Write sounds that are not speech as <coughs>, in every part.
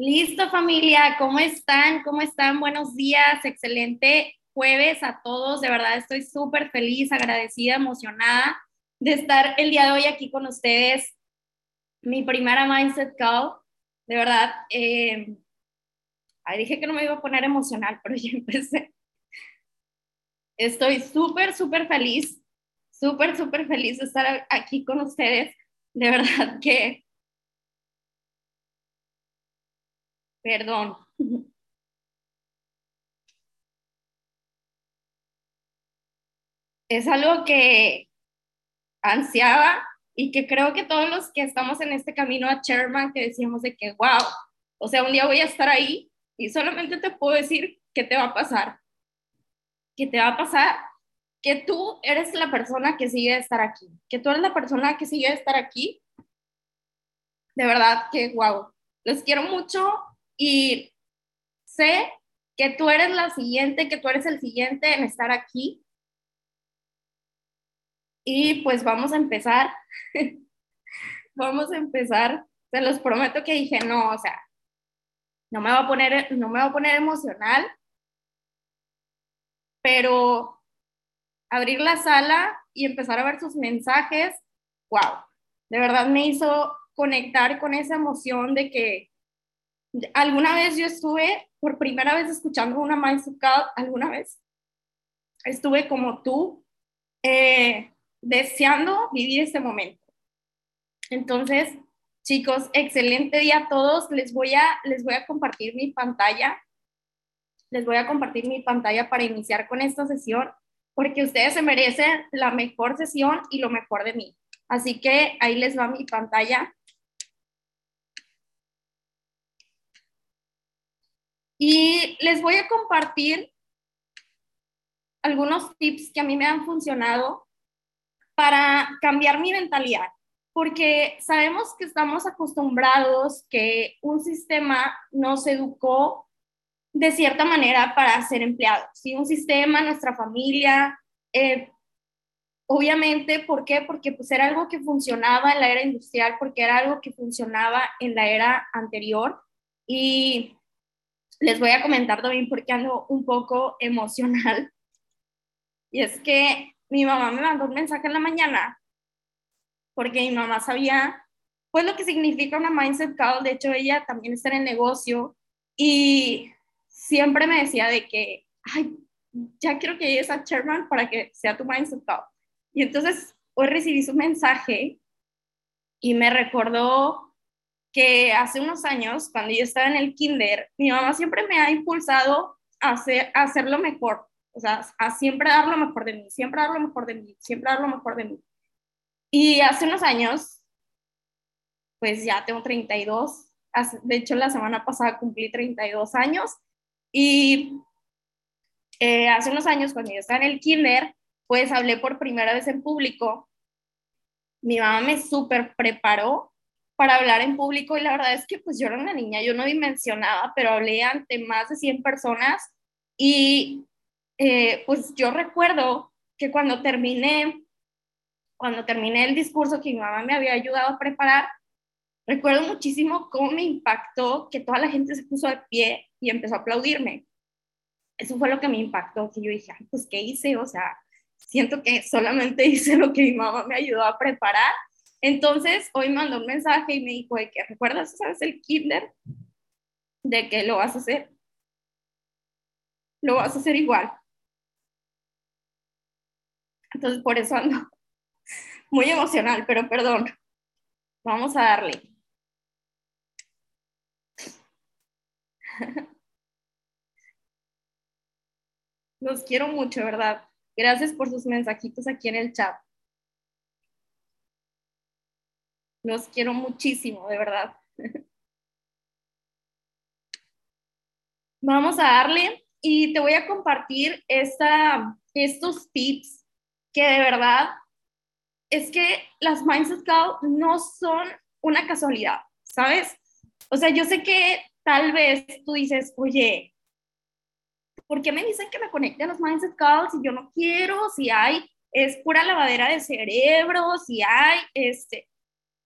Listo familia, ¿cómo están? ¿Cómo están? Buenos días, excelente jueves a todos. De verdad estoy súper feliz, agradecida, emocionada de estar el día de hoy aquí con ustedes. Mi primera Mindset Call, de verdad. Eh, dije que no me iba a poner emocional, pero ya <laughs> empecé. Estoy súper, súper feliz, súper, súper feliz de estar aquí con ustedes. De verdad que Perdón. Es algo que ansiaba y que creo que todos los que estamos en este camino a Chairman, que decíamos de que, wow, o sea, un día voy a estar ahí y solamente te puedo decir qué te va a pasar. ¿Qué te va a pasar? Que tú eres la persona que sigue de estar aquí, que tú eres la persona que sigue de estar aquí. De verdad que, wow, los quiero mucho, y sé que tú eres la siguiente, que tú eres el siguiente en estar aquí. Y pues vamos a empezar. <laughs> vamos a empezar. Se los prometo que dije, no, o sea, no me va a poner, no me va a poner emocional, pero abrir la sala y empezar a ver sus mensajes, wow, de verdad me hizo conectar con esa emoción de que alguna vez yo estuve por primera vez escuchando una Mindset alguna vez estuve como tú, eh, deseando vivir este momento. Entonces, chicos, excelente día a todos. Les voy a, les voy a compartir mi pantalla. Les voy a compartir mi pantalla para iniciar con esta sesión, porque ustedes se merecen la mejor sesión y lo mejor de mí. Así que ahí les va mi pantalla. Y les voy a compartir algunos tips que a mí me han funcionado para cambiar mi mentalidad, porque sabemos que estamos acostumbrados que un sistema nos educó de cierta manera para ser empleados, ¿sí? Un sistema, nuestra familia, eh, obviamente, ¿por qué? Porque pues era algo que funcionaba en la era industrial, porque era algo que funcionaba en la era anterior y les voy a comentar también porque ando un poco emocional. Y es que mi mamá me mandó un mensaje en la mañana porque mi mamá sabía pues lo que significa una mindset call. De hecho, ella también está en el negocio y siempre me decía de que, ay, ya quiero que llegues a Chairman para que sea tu mindset call. Y entonces hoy recibí su mensaje y me recordó que hace unos años, cuando yo estaba en el kinder, mi mamá siempre me ha impulsado a, hacer, a hacerlo mejor, o sea, a siempre dar lo mejor de mí, siempre dar lo mejor de mí, siempre dar lo mejor de mí. Y hace unos años, pues ya tengo 32, de hecho la semana pasada cumplí 32 años y eh, hace unos años cuando yo estaba en el kinder, pues hablé por primera vez en público. Mi mamá me súper preparó para hablar en público y la verdad es que pues yo era una niña, yo no dimensionaba, pero hablé ante más de 100 personas y eh, pues yo recuerdo que cuando terminé, cuando terminé el discurso que mi mamá me había ayudado a preparar, recuerdo muchísimo cómo me impactó que toda la gente se puso de pie y empezó a aplaudirme. Eso fue lo que me impactó, que yo dije, pues ¿qué hice? O sea, siento que solamente <laughs> hice lo que mi mamá me ayudó a preparar entonces, hoy mandó un mensaje y me dijo de que, ¿recuerdas, sabes, el kinder? De que lo vas a hacer. Lo vas a hacer igual. Entonces, por eso ando <laughs> muy emocional, pero perdón. Vamos a darle. <laughs> Los quiero mucho, ¿verdad? Gracias por sus mensajitos aquí en el chat. Los quiero muchísimo, de verdad. <laughs> Vamos a darle y te voy a compartir esta, estos tips que de verdad es que las Mindset Call no son una casualidad, ¿sabes? O sea, yo sé que tal vez tú dices, oye, ¿por qué me dicen que me conecte a los Mindset Calls si yo no quiero? Si hay, es pura lavadera de cerebro, si hay, este,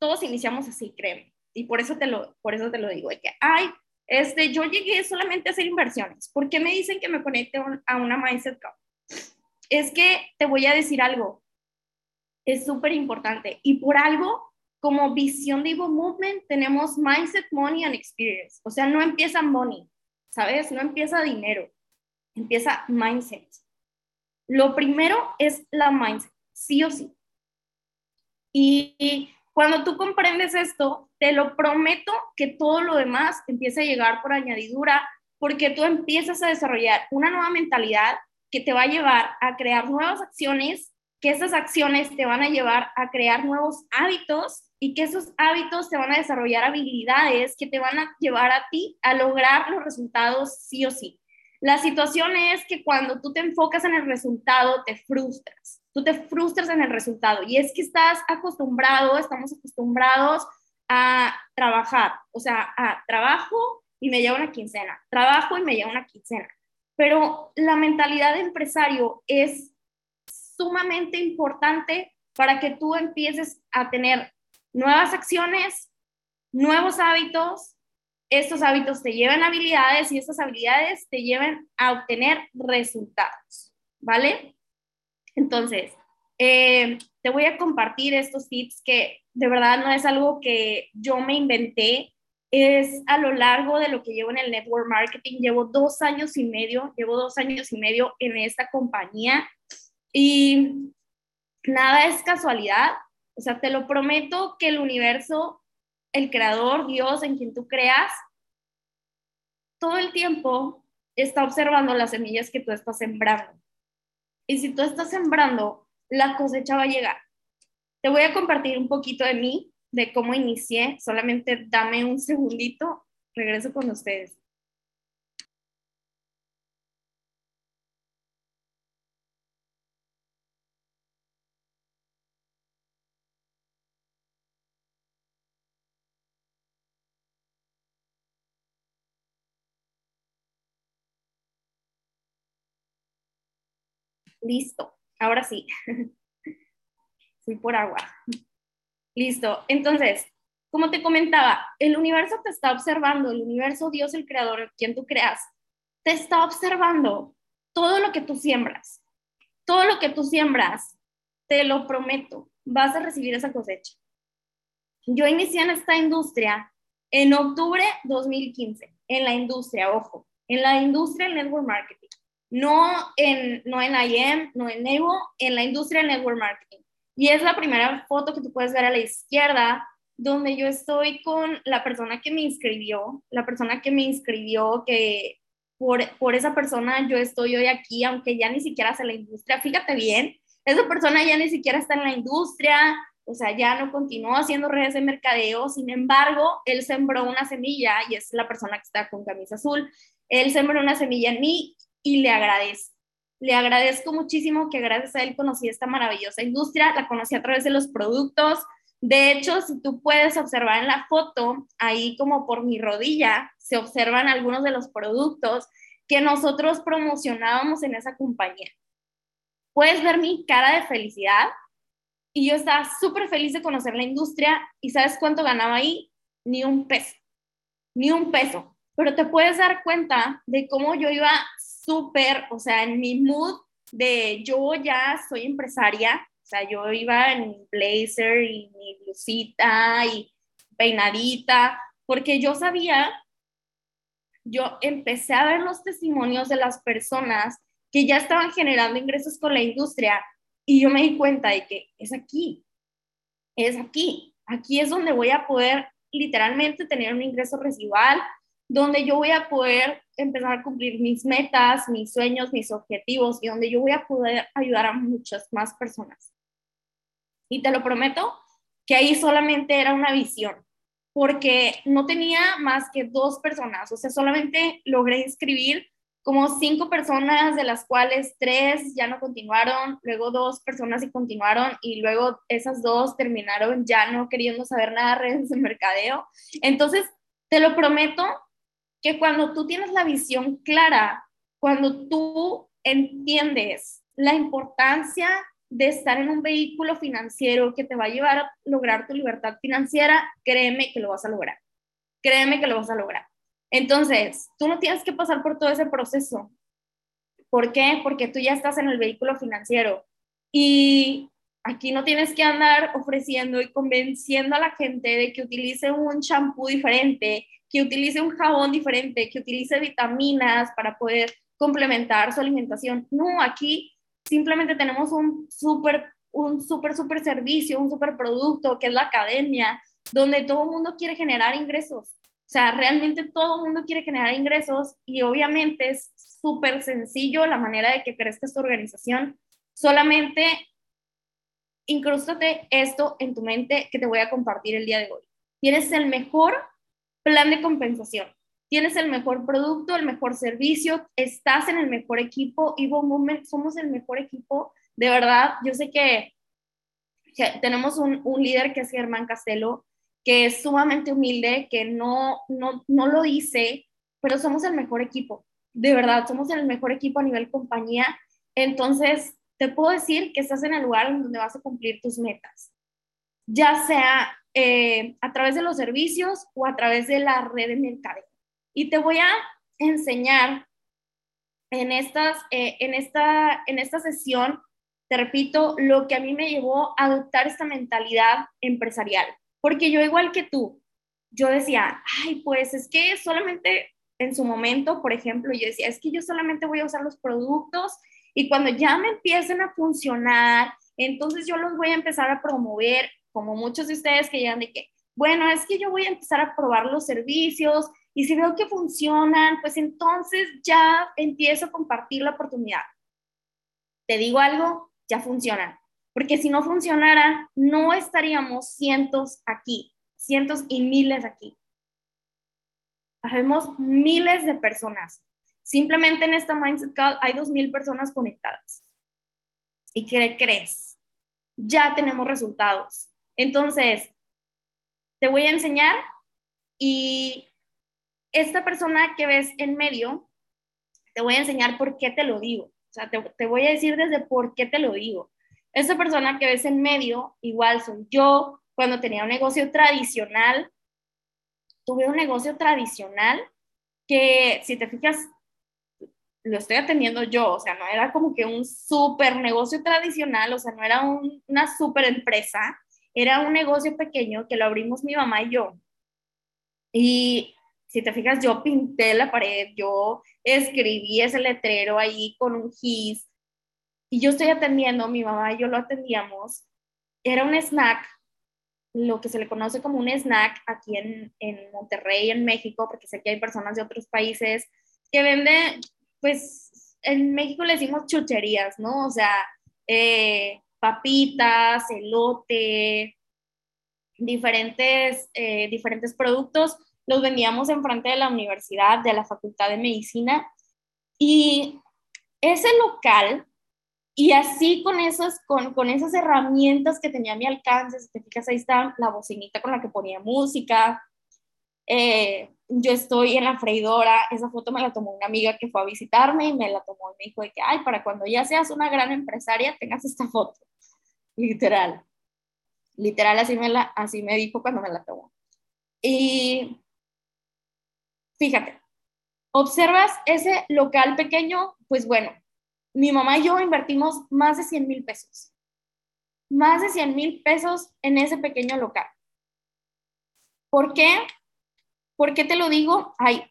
todos iniciamos así, créeme. Y por eso te lo, por eso te lo digo, de que, ay, Este, yo llegué solamente a hacer inversiones. ¿Por qué me dicen que me conecte a una Mindset Cup? Es que te voy a decir algo. Es súper importante. Y por algo, como visión de Evo Movement, tenemos Mindset, Money and Experience. O sea, no empieza money, ¿sabes? No empieza dinero. Empieza mindset. Lo primero es la mindset, sí o sí. Y cuando tú comprendes esto, te lo prometo que todo lo demás empieza a llegar por añadidura, porque tú empiezas a desarrollar una nueva mentalidad que te va a llevar a crear nuevas acciones, que esas acciones te van a llevar a crear nuevos hábitos y que esos hábitos te van a desarrollar habilidades que te van a llevar a ti a lograr los resultados sí o sí. La situación es que cuando tú te enfocas en el resultado, te frustras tú te frustras en el resultado. Y es que estás acostumbrado, estamos acostumbrados a trabajar, o sea, a trabajo y me lleva una quincena, trabajo y me lleva una quincena. Pero la mentalidad de empresario es sumamente importante para que tú empieces a tener nuevas acciones, nuevos hábitos. Estos hábitos te llevan habilidades y estas habilidades te llevan a obtener resultados, ¿vale? Entonces, eh, te voy a compartir estos tips que de verdad no es algo que yo me inventé, es a lo largo de lo que llevo en el network marketing. Llevo dos años y medio, llevo dos años y medio en esta compañía y nada es casualidad. O sea, te lo prometo que el universo, el creador, Dios, en quien tú creas, todo el tiempo está observando las semillas que tú estás sembrando. Y si tú estás sembrando, la cosecha va a llegar. Te voy a compartir un poquito de mí, de cómo inicié. Solamente dame un segundito, regreso con ustedes. Listo, ahora sí. <laughs> Fui por agua. Listo. Entonces, como te comentaba, el universo te está observando, el universo, Dios, el creador, quien tú creas, te está observando todo lo que tú siembras. Todo lo que tú siembras, te lo prometo, vas a recibir esa cosecha. Yo inicié en esta industria en octubre 2015, en la industria, ojo, en la industria del network marketing no en, no en IM, no en Evo, en la industria del network marketing. Y es la primera foto que tú puedes ver a la izquierda, donde yo estoy con la persona que me inscribió, la persona que me inscribió, que por, por esa persona yo estoy hoy aquí, aunque ya ni siquiera hace la industria. Fíjate bien, esa persona ya ni siquiera está en la industria, o sea, ya no continuó haciendo redes de mercadeo, sin embargo, él sembró una semilla y es la persona que está con camisa azul. Él sembró una semilla en mí y le agradezco. Le agradezco muchísimo que gracias a él conocí esta maravillosa industria, la conocí a través de los productos. De hecho, si tú puedes observar en la foto, ahí como por mi rodilla, se observan algunos de los productos que nosotros promocionábamos en esa compañía. Puedes ver mi cara de felicidad y yo estaba súper feliz de conocer la industria y ¿sabes cuánto ganaba ahí? Ni un peso, ni un peso. Pero te puedes dar cuenta de cómo yo iba súper, o sea, en mi mood de yo ya soy empresaria, o sea, yo iba en blazer y mi blusita y peinadita, porque yo sabía, yo empecé a ver los testimonios de las personas que ya estaban generando ingresos con la industria y yo me di cuenta de que es aquí, es aquí, aquí es donde voy a poder literalmente tener un ingreso residual, donde yo voy a poder empezar a cumplir mis metas, mis sueños, mis objetivos y donde yo voy a poder ayudar a muchas más personas. Y te lo prometo que ahí solamente era una visión, porque no tenía más que dos personas, o sea, solamente logré inscribir como cinco personas, de las cuales tres ya no continuaron, luego dos personas y continuaron, y luego esas dos terminaron ya no queriendo saber nada de redes de mercadeo. Entonces, te lo prometo que cuando tú tienes la visión clara, cuando tú entiendes la importancia de estar en un vehículo financiero que te va a llevar a lograr tu libertad financiera, créeme que lo vas a lograr. Créeme que lo vas a lograr. Entonces, tú no tienes que pasar por todo ese proceso. ¿Por qué? Porque tú ya estás en el vehículo financiero y aquí no tienes que andar ofreciendo y convenciendo a la gente de que utilice un champú diferente, que utilice un jabón diferente, que utilice vitaminas para poder complementar su alimentación. No, aquí simplemente tenemos un súper, un súper, súper servicio, un súper producto que es la academia, donde todo el mundo quiere generar ingresos. O sea, realmente todo el mundo quiere generar ingresos y obviamente es súper sencillo la manera de que crezca esta organización. Solamente incrústate esto en tu mente que te voy a compartir el día de hoy. Tienes el mejor plan de compensación, tienes el mejor producto, el mejor servicio, estás en el mejor equipo y somos el mejor equipo. De verdad, yo sé que, tenemos un, un, líder que es Germán Castelo, que es sumamente humilde, que no, no, no lo dice, pero somos el mejor equipo. De verdad, somos el mejor equipo a nivel compañía. Entonces, te puedo decir que estás en el lugar donde vas a cumplir tus metas, ya sea eh, a través de los servicios o a través de la red de mercadeo. Y te voy a enseñar en, estas, eh, en, esta, en esta sesión, te repito, lo que a mí me llevó a adoptar esta mentalidad empresarial. Porque yo igual que tú, yo decía, ay, pues es que solamente en su momento, por ejemplo, yo decía, es que yo solamente voy a usar los productos y cuando ya me empiecen a funcionar, entonces yo los voy a empezar a promover, como muchos de ustedes que llegan de que, bueno, es que yo voy a empezar a probar los servicios y si veo que funcionan, pues entonces ya empiezo a compartir la oportunidad. Te digo algo, ya funcionan. Porque si no funcionara, no estaríamos cientos aquí, cientos y miles aquí. Habemos miles de personas Simplemente en esta Mindset Call hay 2.000 personas conectadas. ¿Y qué crees? Ya tenemos resultados. Entonces, te voy a enseñar y esta persona que ves en medio, te voy a enseñar por qué te lo digo. O sea, te, voy a decir desde por qué te lo digo. Esta persona que ves en medio, igual soy yo, cuando tenía un negocio tradicional, tuve un negocio tradicional que, si te fijas, lo estoy atendiendo yo, o sea, no era como que un súper negocio tradicional, o sea, no era una súper empresa, era un negocio pequeño que lo abrimos mi mamá y yo. Y si te fijas, yo pinté la pared, yo escribí ese letrero ahí con un gis, y yo estoy atendiendo, mi mamá y yo lo atendíamos. Era un snack, lo que se le conoce como un snack aquí en, en Monterrey, en México, porque sé que hay personas de otros países que venden pues en México le decimos chucherías, ¿no? O sea, eh, papitas, elote, diferentes, eh, diferentes productos, los vendíamos en frente de la universidad, de la Facultad de Medicina. Y ese local, y así con esas, con, con esas herramientas que tenía a mi alcance, si te fijas, ahí está la bocinita con la que ponía música, eh, yo estoy en la freidora, esa foto me la tomó una amiga que fue a visitarme y me la tomó y me dijo de que, ay, para cuando ya seas una gran empresaria tengas esta foto. Literal. Literal, así me, la, así me dijo cuando me la tomó. Y fíjate, observas ese local pequeño, pues bueno, mi mamá y yo invertimos más de 100 mil pesos. Más de 100 mil pesos en ese pequeño local. ¿Por qué? ¿Por qué te lo digo? Ay,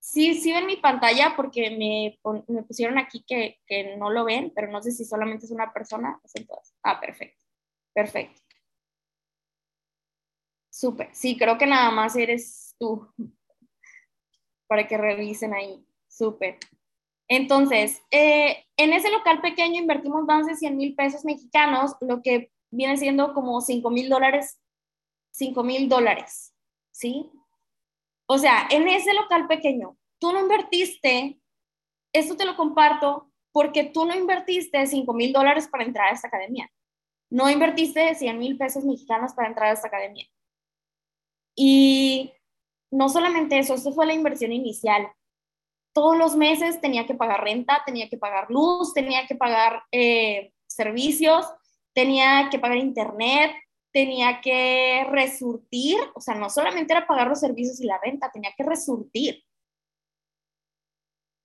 sí, sí ven mi pantalla porque me, me pusieron aquí que, que, no lo ven, pero no sé si solamente es una persona. Ah, perfecto, perfecto. Súper, sí, creo que nada más eres tú para que revisen ahí. Súper. Entonces, eh, en ese local pequeño invertimos más de 100 mil pesos mexicanos, lo que viene siendo como 5 mil dólares, 5 mil dólares, ¿sí? O sea, en ese local pequeño, tú no invertiste, esto te lo comparto porque tú no invertiste 5 mil dólares para entrar a esta academia. No invertiste 100 mil pesos mexicanos para entrar a esta academia. Y no solamente eso, esto fue la inversión inicial. Todos los meses tenía que pagar renta, tenía que pagar luz, tenía que pagar eh, servicios, tenía que pagar internet, tenía que resurtir, o sea, no solamente era pagar los servicios y la renta, tenía que resurtir.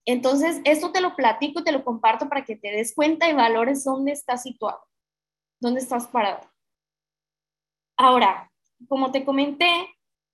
Entonces, esto te lo platico y te lo comparto para que te des cuenta y valores dónde estás situado, dónde estás parado. Ahora, como te comenté,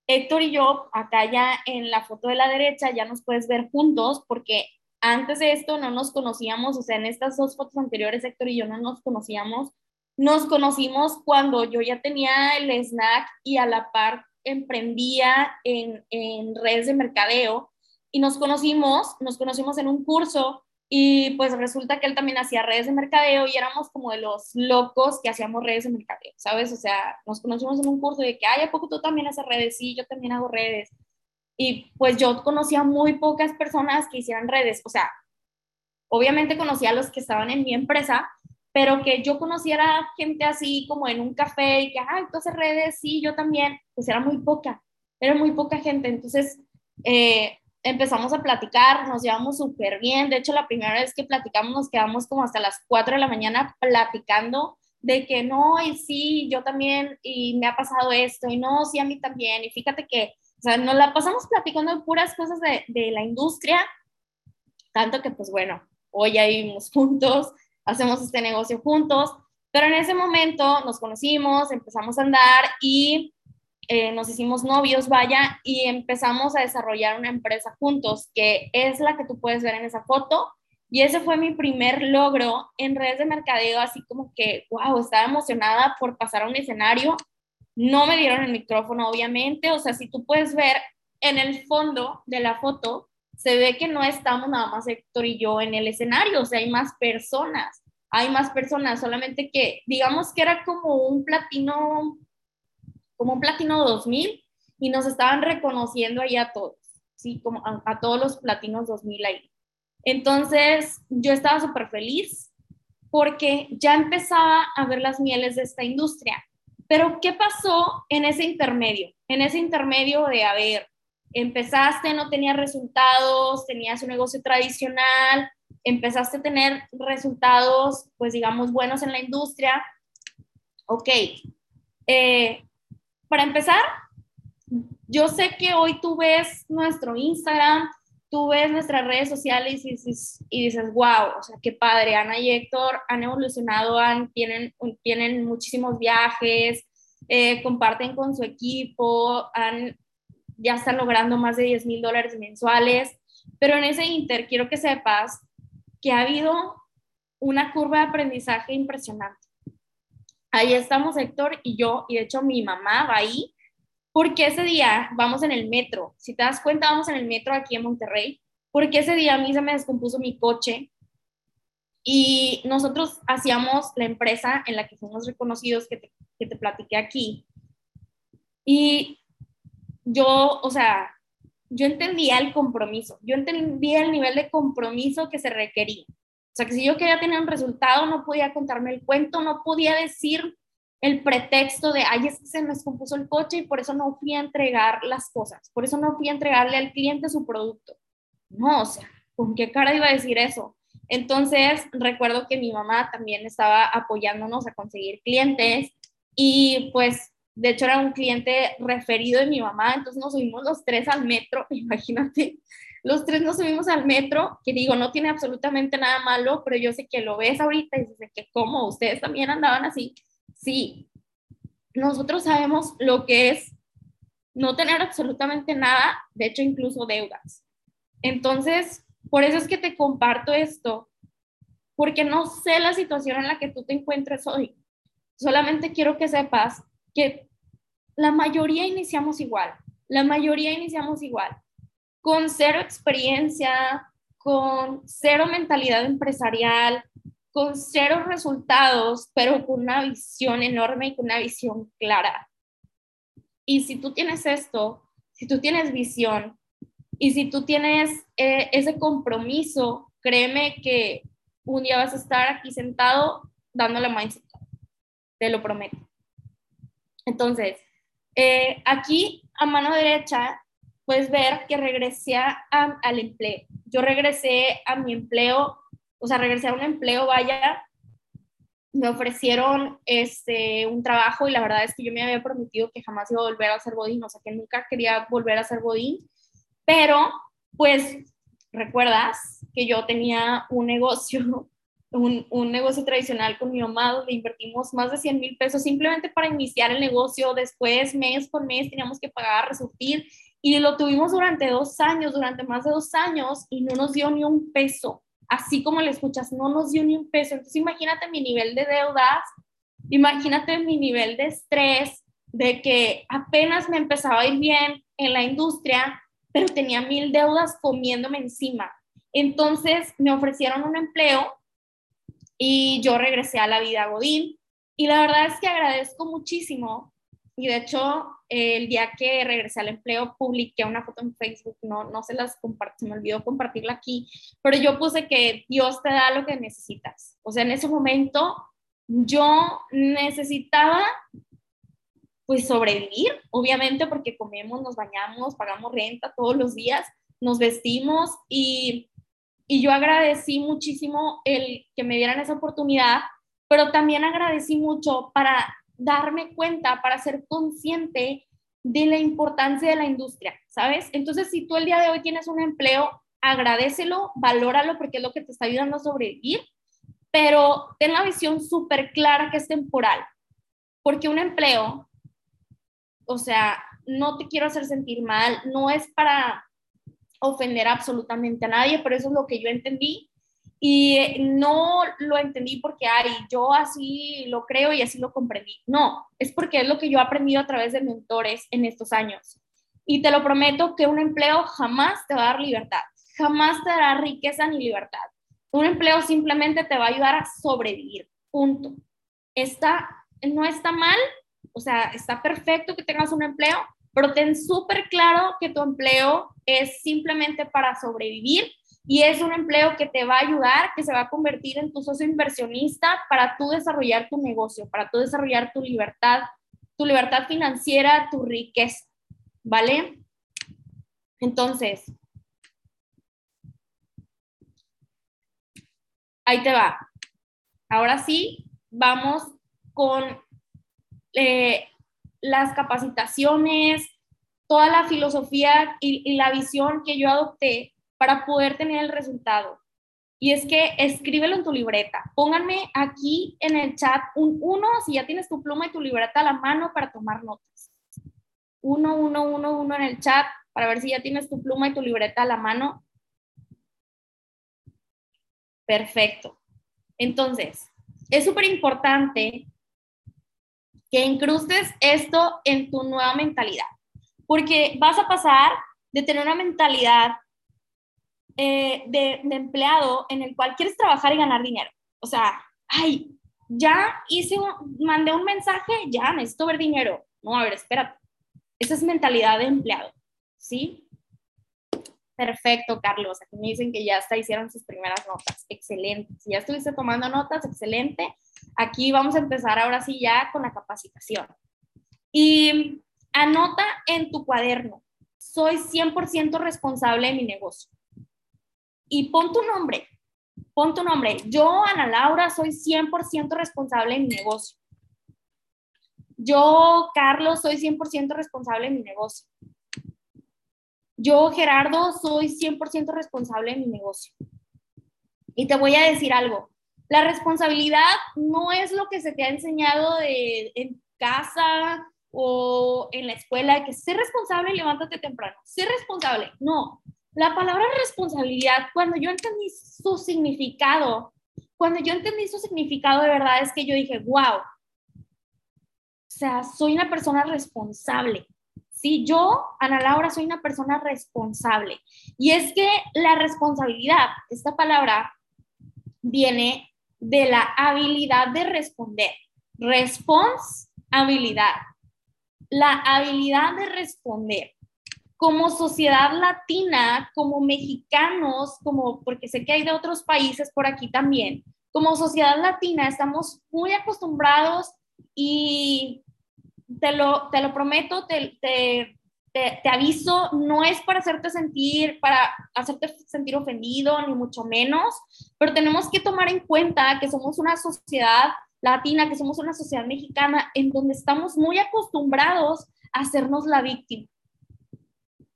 Héctor y yo, acá ya en la foto de la derecha, ya nos puedes ver juntos porque antes de esto no nos conocíamos, o sea, en estas dos fotos anteriores, Héctor y yo no nos conocíamos. Nos conocimos cuando yo ya tenía el snack y a la par emprendía en, en redes de mercadeo y nos conocimos, nos conocimos en un curso y pues resulta que él también hacía redes de mercadeo y éramos como de los locos que hacíamos redes de mercadeo, ¿sabes? O sea, nos conocimos en un curso de que, ay, ¿a poco tú también haces redes? Sí, yo también hago redes. Y pues yo conocía muy pocas personas que hicieran redes, o sea, obviamente conocía a los que estaban en mi empresa, pero que yo conociera gente así como en un café y que, ay, tú haces redes, sí, yo también, pues era muy poca, era muy poca gente. Entonces, eh, empezamos a platicar, nos llevamos súper bien. De hecho, la primera vez que platicamos nos quedamos como hasta las 4 de la mañana platicando de que no, y sí, yo también, y me ha pasado esto, y no, sí, a mí también. Y fíjate que, o sea, nos la pasamos platicando de puras cosas de, de la industria, tanto que, pues bueno, hoy ya vivimos juntos, hacemos este negocio juntos, pero en ese momento nos conocimos, empezamos a andar y eh, nos hicimos novios, vaya, y empezamos a desarrollar una empresa juntos, que es la que tú puedes ver en esa foto. Y ese fue mi primer logro en redes de mercadeo, así como que, wow, estaba emocionada por pasar a un escenario. No me dieron el micrófono, obviamente. O sea, si tú puedes ver en el fondo de la foto, se ve que no estamos nada más Héctor y yo en el escenario, o sea, hay más personas, hay más personas, solamente que digamos que era como un platino como un platino 2000 y nos estaban reconociendo ahí a todos, ¿sí? Como a, todos los platinos 2000 ahí. Entonces yo estaba súper feliz porque ya empezaba a ver las mieles de esta industria. Pero ¿qué pasó en ese intermedio? En ese intermedio de, a ver, empezaste, no tenías resultados, tenías un negocio tradicional, empezaste a tener resultados, pues digamos, buenos en la industria. Ok, eh, para empezar, yo sé que hoy tú ves nuestro Instagram, tú ves nuestras redes sociales y dices, y dices wow, o sea, qué padre, Ana y Héctor han evolucionado, han, tienen, tienen muchísimos viajes, eh, comparten con su equipo, han, ya están logrando más de 10 mil dólares mensuales, pero en ese inter quiero que sepas que ha habido una curva de aprendizaje impresionante. Ahí estamos Héctor y yo, y de hecho mi mamá va ahí, porque ese día vamos en el metro. Si te das cuenta, vamos en el metro aquí en Monterrey, porque ese día a mí se me descompuso mi coche y nosotros hacíamos la empresa en la que fuimos reconocidos que te, que te platiqué aquí. Y yo, o sea, yo entendía el compromiso, yo entendía el nivel de compromiso que se requería. O sea, que si yo quería tener un resultado, no podía contarme el cuento, no podía decir el pretexto de, ay, es que se me descompuso el coche y por eso no fui a entregar las cosas, por eso no fui a entregarle al cliente su producto. No, o sea, ¿con qué cara iba a decir eso? Entonces, recuerdo que mi mamá también estaba apoyándonos a conseguir clientes y pues, de hecho, era un cliente referido de mi mamá, entonces nos subimos los tres al metro, <laughs> imagínate, los tres nos subimos al metro, que digo, no tiene absolutamente nada malo, pero yo sé que lo ves ahorita y dices que cómo ustedes también andaban así. Sí, nosotros sabemos lo que es no tener absolutamente nada, de hecho incluso deudas. Entonces, por eso es que te comparto esto, porque no sé la situación en la que tú te encuentres hoy. Solamente quiero que sepas que la mayoría iniciamos igual, la mayoría iniciamos igual con cero experiencia, con cero mentalidad empresarial, con cero resultados, pero con una visión enorme y con una visión clara. Y si tú tienes esto, si tú tienes visión y si tú tienes eh, ese compromiso, créeme que un día vas a estar aquí sentado dándole mindset. Te lo prometo. Entonces, eh, aquí a mano derecha puedes ver que regresé al empleo. Yo regresé a mi empleo, o sea, regresé a un empleo, vaya, me ofrecieron este, un trabajo y la verdad es que yo me había prometido que jamás iba a volver a hacer bodín, o sea, que nunca quería volver a hacer bodín, pero pues, ¿recuerdas? que yo tenía un negocio, <laughs> un, un negocio tradicional con mi mamá, donde invertimos más de 100 mil pesos simplemente para iniciar el negocio. Después, mes por mes, teníamos que pagar, resurtir. Y lo tuvimos durante dos años, durante más de dos años, y no nos dio ni un peso. Así como le escuchas, no nos dio ni un peso. Entonces, imagínate mi nivel de deudas, imagínate mi nivel de estrés, de que apenas me empezaba a ir bien en la industria, pero tenía mil deudas comiéndome encima. Entonces me ofrecieron un empleo y yo regresé a la vida Godín. Y la verdad es que agradezco muchísimo. Y de hecho, el día que regresé al empleo, publiqué una foto en Facebook, no, no se las compartí, me olvidó compartirla aquí, pero yo puse que Dios te da lo que necesitas. O sea, en ese momento yo necesitaba pues sobrevivir, obviamente porque comemos, nos bañamos, pagamos renta todos los días, nos vestimos y, y yo agradecí muchísimo el que me dieran esa oportunidad, pero también agradecí mucho para darme cuenta, para ser consciente de la importancia de la industria, ¿sabes? Entonces, si tú el día de hoy tienes un empleo, agradecelo, valóralo porque es lo que te está ayudando a sobrevivir, pero ten la visión súper clara que es temporal, porque un empleo o sea, no te quiero hacer sentir mal, no es para ofender absolutamente a nadie, pero eso es lo que yo entendí y no lo entendí porque, ay, yo así lo creo y así lo comprendí. No, es porque es lo que yo he aprendido a través de mentores en estos años. Y te lo prometo que un empleo jamás te va a dar libertad, jamás te dará riqueza ni libertad. Un empleo simplemente te va a ayudar a sobrevivir, punto. Está, no está mal o sea, está perfecto que tengas un empleo, pero ten súper claro que tu empleo es simplemente para sobrevivir y es un empleo que te va a ayudar, que se va a convertir en tu socio inversionista para tú desarrollar tu negocio, para tú desarrollar tu libertad, tu libertad financiera, tu riqueza, ¿vale? Entonces, ahí te va. Ahora sí, vamos con eh, las capacitaciones, toda la filosofía y, la visión que yo adopté para poder tener el resultado. Y es que escríbelo en tu libreta. Pónganme aquí en el chat un uno, si ya tienes tu pluma y tu libreta a la mano para tomar notas. Uno, uno, uno, uno en el chat para ver si ya tienes tu pluma y tu libreta a la mano. Perfecto. Entonces, es súper importante que incrustes esto en tu nueva mentalidad, porque vas a pasar de tener una mentalidad eh, de, empleado en el cual quieres trabajar y ganar dinero. O sea, ay, ya hice, mandé un mensaje, ya necesito ver dinero. No, a ver, espérate. Esa es mentalidad de empleado, ¿sí? Perfecto, Carlos. Aquí me dicen que ya hasta hicieron sus primeras notas. Excelente. Si ya estuviste tomando notas, excelente. Aquí vamos a empezar ahora sí ya con la capacitación. Y anota en tu cuaderno, soy 100% responsable de mi negocio. Y pon tu nombre, pon tu nombre. Yo, Ana Laura, soy 100% responsable de mi negocio. Yo, Carlos, soy 100% responsable de mi negocio. Yo, Gerardo, soy 100% responsable de mi negocio. Y te voy a decir algo, la responsabilidad no es lo que se te ha enseñado de, en casa o en la escuela, que sé responsable y levántate temprano. Sé responsable. No, la palabra responsabilidad, cuando yo entendí su significado, cuando yo entendí su significado de verdad es que yo dije, wow, o sea, soy una persona responsable. Sí, yo, Ana Laura, soy una persona responsable. Y es que la responsabilidad, esta palabra, viene de la habilidad de responder. Responsabilidad. La habilidad de responder. Como sociedad latina, como mexicanos, como porque sé que hay de otros países por aquí también, como sociedad latina estamos muy acostumbrados y te lo, te lo prometo, te, te, te, aviso, no es para hacerte sentir, para hacerte sentir ofendido, ni mucho menos, pero tenemos que tomar en cuenta que somos una sociedad latina, que somos una sociedad mexicana en donde estamos muy acostumbrados a hacernos la víctima.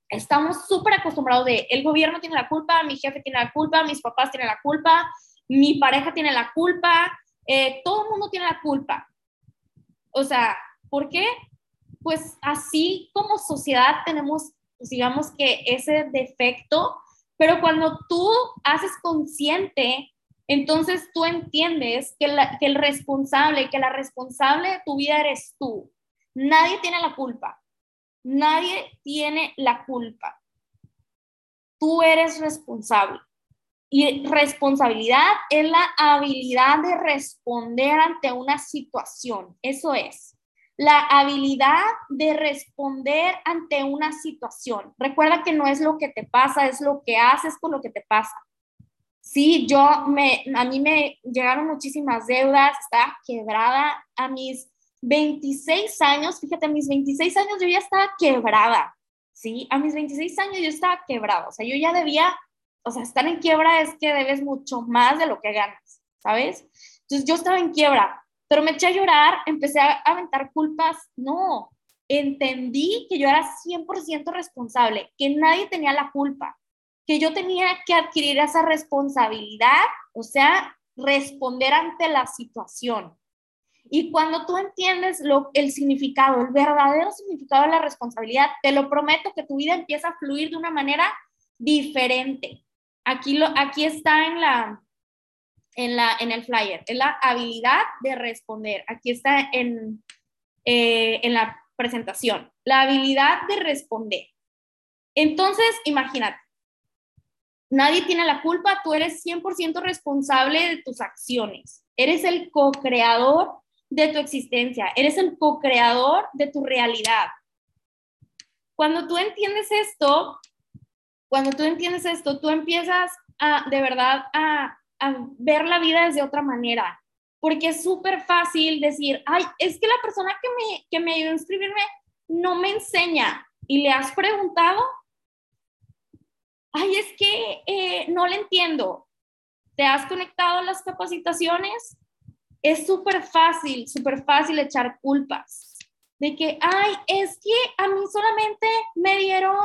estamos súper acostumbrados de el gobierno tiene la culpa, mi jefe tiene la culpa, mis papás tienen la culpa, mi pareja tiene la culpa, eh, todo el mundo tiene la culpa. O sea, ¿por qué? Pues así como sociedad tenemos, digamos que ese defecto, pero cuando tú haces consciente, entonces tú entiendes que, que el responsable, que la responsable de tu vida eres tú. Nadie tiene la culpa. Nadie tiene la culpa. Tú eres responsable. Y responsabilidad es la habilidad de responder ante una situación. Eso es. La habilidad de responder ante una situación. Recuerda que no es lo que te pasa, es lo que haces con lo que te pasa. Sí, yo me, a mí me llegaron muchísimas deudas, estaba quebrada a mis 26 años, fíjate, a mis 26 años yo ya estaba quebrada, ¿sí? A mis 26 años yo estaba quebrada, o sea, yo ya debía, o sea, estar en quiebra es que debes mucho más de lo que ganas, ¿sabes? Entonces yo estaba en quiebra, pero me eché a llorar, empecé a aventar culpas, no, entendí que yo era 100% responsable, que nadie tenía la culpa, que yo tenía que adquirir esa responsabilidad, o sea, responder ante la situación. Y cuando tú entiendes lo, el significado, el verdadero significado de la responsabilidad, te lo prometo que tu vida empieza a fluir de una manera diferente. Aquí, lo, aquí está en, la, en, la, en el flyer, es la habilidad de responder. Aquí está en, eh, en la presentación, la habilidad de responder. Entonces, imagínate, nadie tiene la culpa, tú eres 100% responsable de tus acciones. Eres el co-creador de tu existencia, eres el co-creador de tu realidad. Cuando tú entiendes esto, cuando tú entiendes esto, tú empiezas a, de verdad, a, a ver la vida desde otra manera, porque es súper fácil decir, ay, es que la persona que me, que me ayudó a inscribirme no me enseña y le has preguntado, ay, es que eh, no le entiendo. ¿Te has conectado a las capacitaciones? es súper fácil, súper fácil echar culpas. De que, ay, es que a mí solamente me dieron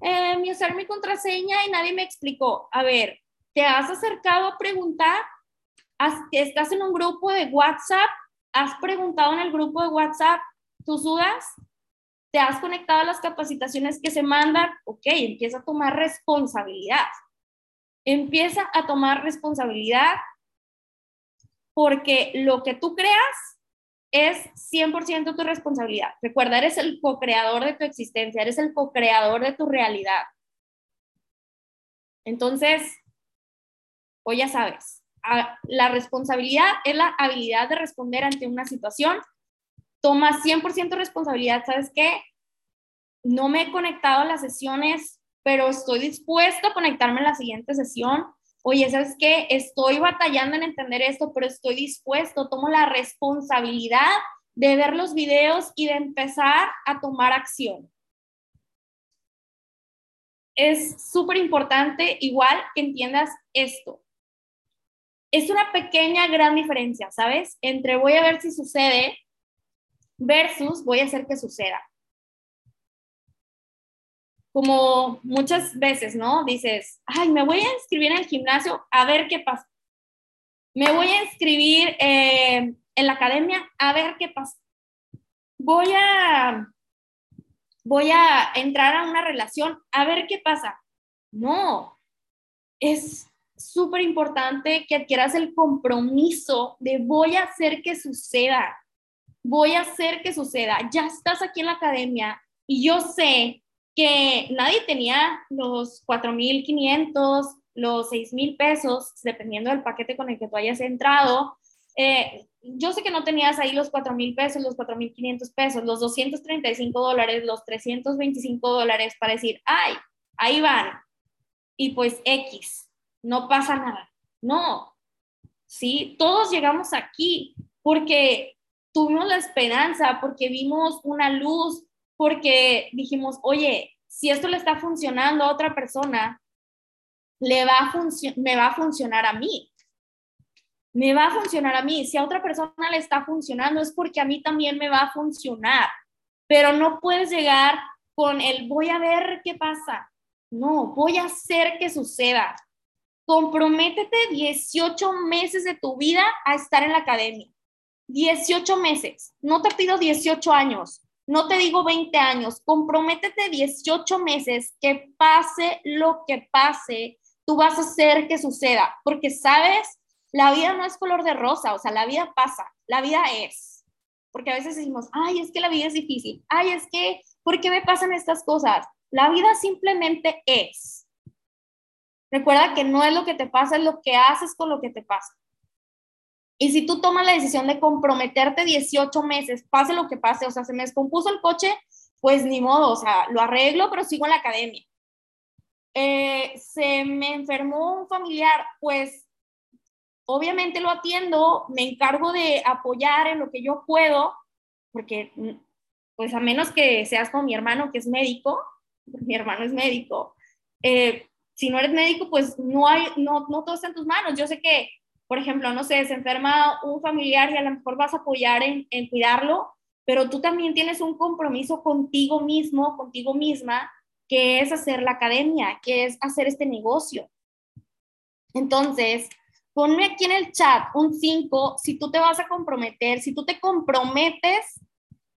eh, mi usar mi contraseña y nadie me explicó. A ver, ¿te has acercado a preguntar? ¿Estás en un grupo de WhatsApp? ¿Has preguntado en el grupo de WhatsApp tus dudas? ¿Te has conectado a las capacitaciones que se mandan? Ok, empieza a tomar responsabilidad. Empieza a tomar responsabilidad porque lo que tú creas es 100% tu responsabilidad. Recuerda, eres el co-creador de tu existencia, eres el co-creador de tu realidad. Entonces, o ya sabes, la responsabilidad es la habilidad de responder ante una situación. Toma 100% responsabilidad. ¿Sabes qué? No me he conectado a las sesiones, pero estoy dispuesto a conectarme en la siguiente sesión oye, ¿sabes qué? Estoy batallando en entender esto, pero estoy dispuesto, tomo la responsabilidad de ver los videos y de empezar a tomar acción. Es súper importante igual que entiendas esto. Es una pequeña, gran diferencia, ¿sabes? Entre voy a ver si sucede versus voy a hacer que suceda como muchas veces, ¿no? Dices, ay, me voy a inscribir en el gimnasio a ver qué pasa. Me voy a inscribir eh, en la academia a ver qué pasa. Voy a, voy a entrar a una relación a ver qué pasa. No, es súper importante que adquieras el compromiso de voy a hacer que suceda. Voy a hacer que suceda. Ya estás aquí en la academia y yo sé que nadie tenía los 4.500, los 6.000 pesos, dependiendo del paquete con el que tú hayas entrado. Eh, yo sé que no tenías ahí los 4.000 pesos, los 4.500 pesos, los 235 dólares, los 325 dólares para decir, ay, ahí van. Y pues X, no pasa nada. No, sí, todos llegamos aquí porque tuvimos la esperanza, porque vimos una luz, porque dijimos, oye, si esto le está funcionando a otra persona, le va a me va a funcionar a mí. Me va a funcionar a mí. Si a otra persona le está funcionando es porque a mí también me va a funcionar. Pero no puedes llegar con el voy a ver qué pasa. No, voy a hacer que suceda. Comprométete 18 meses de tu vida a estar en la academia. 18 meses. No te pido 18 años. No te digo 20 años. Comprométete 18 meses que pase lo que pase. Tú vas a hacer que suceda. Porque sabes, la vida no es color de rosa. O sea, la vida pasa. La vida es. Porque a veces decimos, ay, es que la vida es difícil. Ay, es que, ¿por qué me pasan estas cosas? La vida simplemente es. Recuerda que no es lo que te pasa, es lo que haces con lo que te pasa. Y si tú tomas la decisión de comprometerte 18 meses, pase lo que pase, o sea, se me descompuso el coche, pues ni modo, o sea, lo arreglo, pero sigo en la academia. Eh, se me enfermó un familiar, pues obviamente lo atiendo, me encargo de apoyar en lo que yo puedo, porque pues a menos que seas con mi hermano que es médico, <laughs> mi hermano es médico, eh, si no eres médico, pues no hay, no, no todo está en tus manos. Yo sé que, por ejemplo, no sé, se enferma un familiar y a lo mejor vas a apoyar en, en cuidarlo, pero tú también tienes un compromiso contigo mismo, contigo misma, que es hacer la academia, que es hacer este negocio. Entonces, ponme aquí en el chat un 5 si tú te vas a comprometer, si tú te comprometes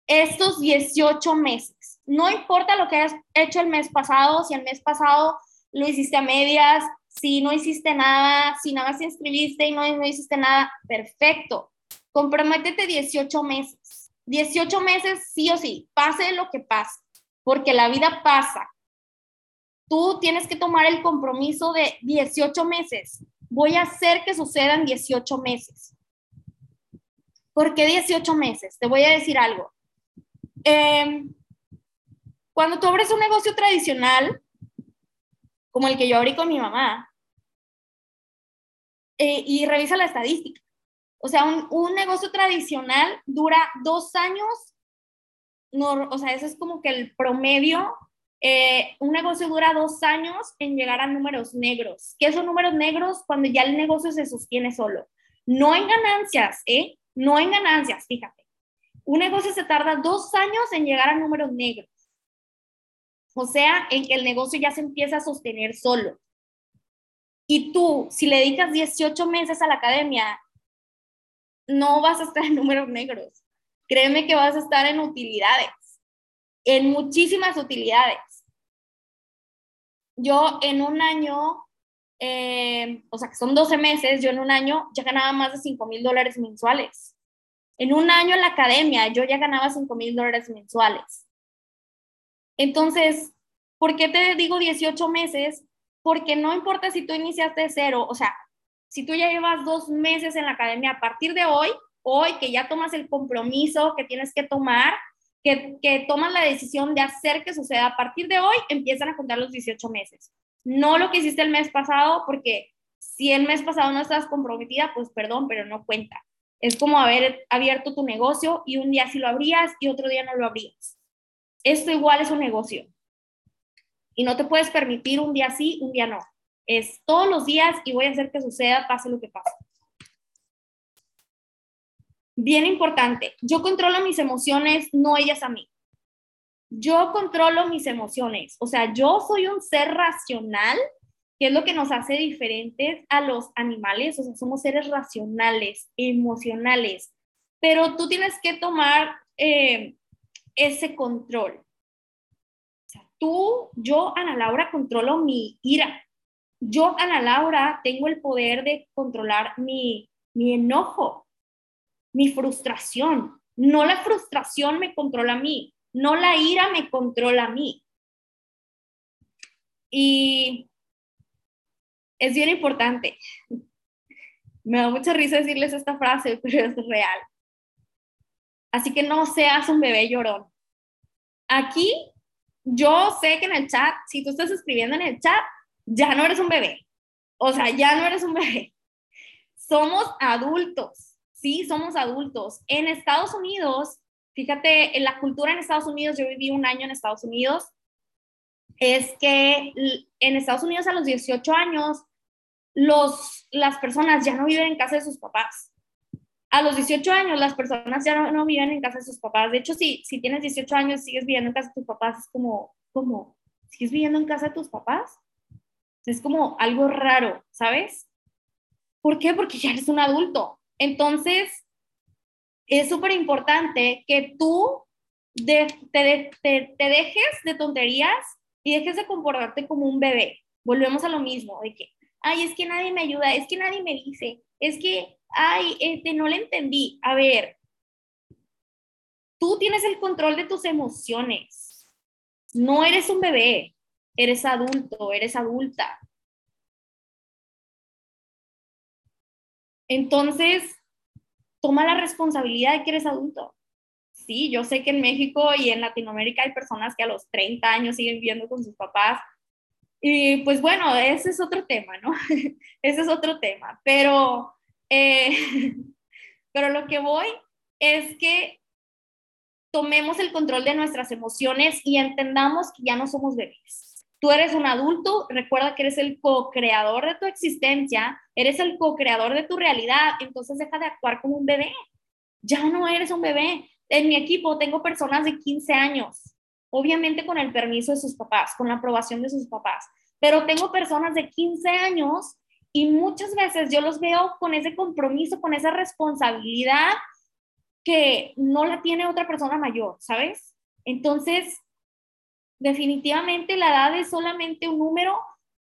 estos 18 meses. No importa lo que hayas hecho el mes pasado, si el mes pasado lo hiciste a medias, si no hiciste nada, si nada más te inscribiste y no, no hiciste nada, perfecto. Comprométete 18 meses. 18 meses sí o sí, pase lo que pase, porque la vida pasa. Tú tienes que tomar el compromiso de 18 meses. Voy a hacer que sucedan 18 meses. ¿Por qué 18 meses? Te voy a decir algo. Em, cuando tú abres un negocio tradicional, como el que yo abrí con mi mamá, eh, y revisa la estadística. O sea, un, negocio tradicional dura dos años, no, o sea, ese es como que el promedio. Eh, un negocio dura dos años en llegar a números negros. ¿Qué son números negros? Cuando ya el negocio se sostiene solo. No en ganancias, ¿eh? No en ganancias, fíjate. Un negocio se tarda dos años en llegar a números negros. O sea, en que el negocio ya se empieza a sostener solo. Y tú, si le dedicas 18 meses a la academia, no vas a estar en números negros. Créeme que vas a estar en utilidades, en muchísimas utilidades. Yo en un año, eh, o sea, que son 12 meses, yo en un año ya ganaba más de 5 mil dólares mensuales. En un año en la academia, yo ya ganaba 5 mil dólares mensuales. Entonces, ¿por qué te digo 18 meses? Porque no importa si tú iniciaste cero, o sea, si tú ya llevas dos meses en la academia, a partir de hoy, hoy que ya tomas el compromiso que tienes que tomar, que, que tomas la decisión de hacer que suceda, a partir de hoy empiezan a contar los 18 meses. No lo que hiciste el mes pasado, porque si el mes pasado no estás comprometida, pues perdón, pero no cuenta. Es como haber abierto tu negocio y un día sí lo abrías y otro día no lo abrías esto igual es un negocio. Y no te puedes permitir un día sí, un día no. Es todos los días y voy a hacer que suceda, pase lo que pase. Bien importante, yo controlo mis emociones, no ellas a mí. Yo controlo mis emociones, o sea, yo soy un ser racional, que es lo que nos hace diferentes a los animales, o sea, somos seres racionales, emocionales, pero tú tienes que tomar eh, ese control. Tú, yo, Ana Laura, controlo mi ira. Yo, Ana Laura, tengo el poder de controlar mi, mi enojo, mi frustración. No la frustración me controla a mí, no la ira me controla a mí. Y es bien importante. <laughs> Me da mucha risa decirles esta frase, <laughs> pero es real. Así que no seas un bebé llorón. Aquí, yo sé que en el chat, si tú estás escribiendo en el chat, ya no eres un bebé. O sea, ya no eres un bebé. Somos adultos, sí, somos adultos. En Estados Unidos, fíjate, en la cultura en Estados Unidos, yo viví un año en Estados Unidos, es que en Estados Unidos a los 18 años, los, las personas ya no viven en casa de sus papás A los 18 años las personas ya no, viven en casa de sus papás. De hecho, si, si tienes 18 años sigues viviendo en casa de tus papás, es como, como, ¿sigues viviendo en casa de tus papás? Es como algo raro, ¿sabes? ¿Por qué? Porque ya eres un adulto. Entonces, es súper importante que tú te, te, dejes de tonterías y dejes de comportarte como un bebé. Volvemos a lo mismo, de que, ay, es que nadie me ayuda, es que nadie me dice, es que, ay, este, no le entendí. A ver, tú tienes el control de tus emociones. No eres un bebé, eres adulto, eres adulta. Entonces, toma la responsabilidad de que eres adulto. Sí, yo sé que en México y en Latinoamérica hay personas que a los 30 años siguen viviendo con sus papás. Y pues bueno, ese es otro tema, ¿no? <laughs> ese es otro tema. Pero, eh, <laughs> pero lo que voy es que tomemos el control de nuestras emociones y entendamos que ya no somos bebés Tú eres un adulto, recuerda que eres el co-creador de tu existencia, eres el co-creador de tu realidad, entonces deja de actuar como un bebé. Ya no eres un bebé. En mi equipo tengo personas de 15 años, obviamente con el permiso de sus papás, con la aprobación de sus papás, pero tengo personas de 15 años y muchas veces yo los veo con ese compromiso, con esa responsabilidad que no la tiene otra persona mayor, ¿sabes? Entonces, definitivamente la edad es solamente un número,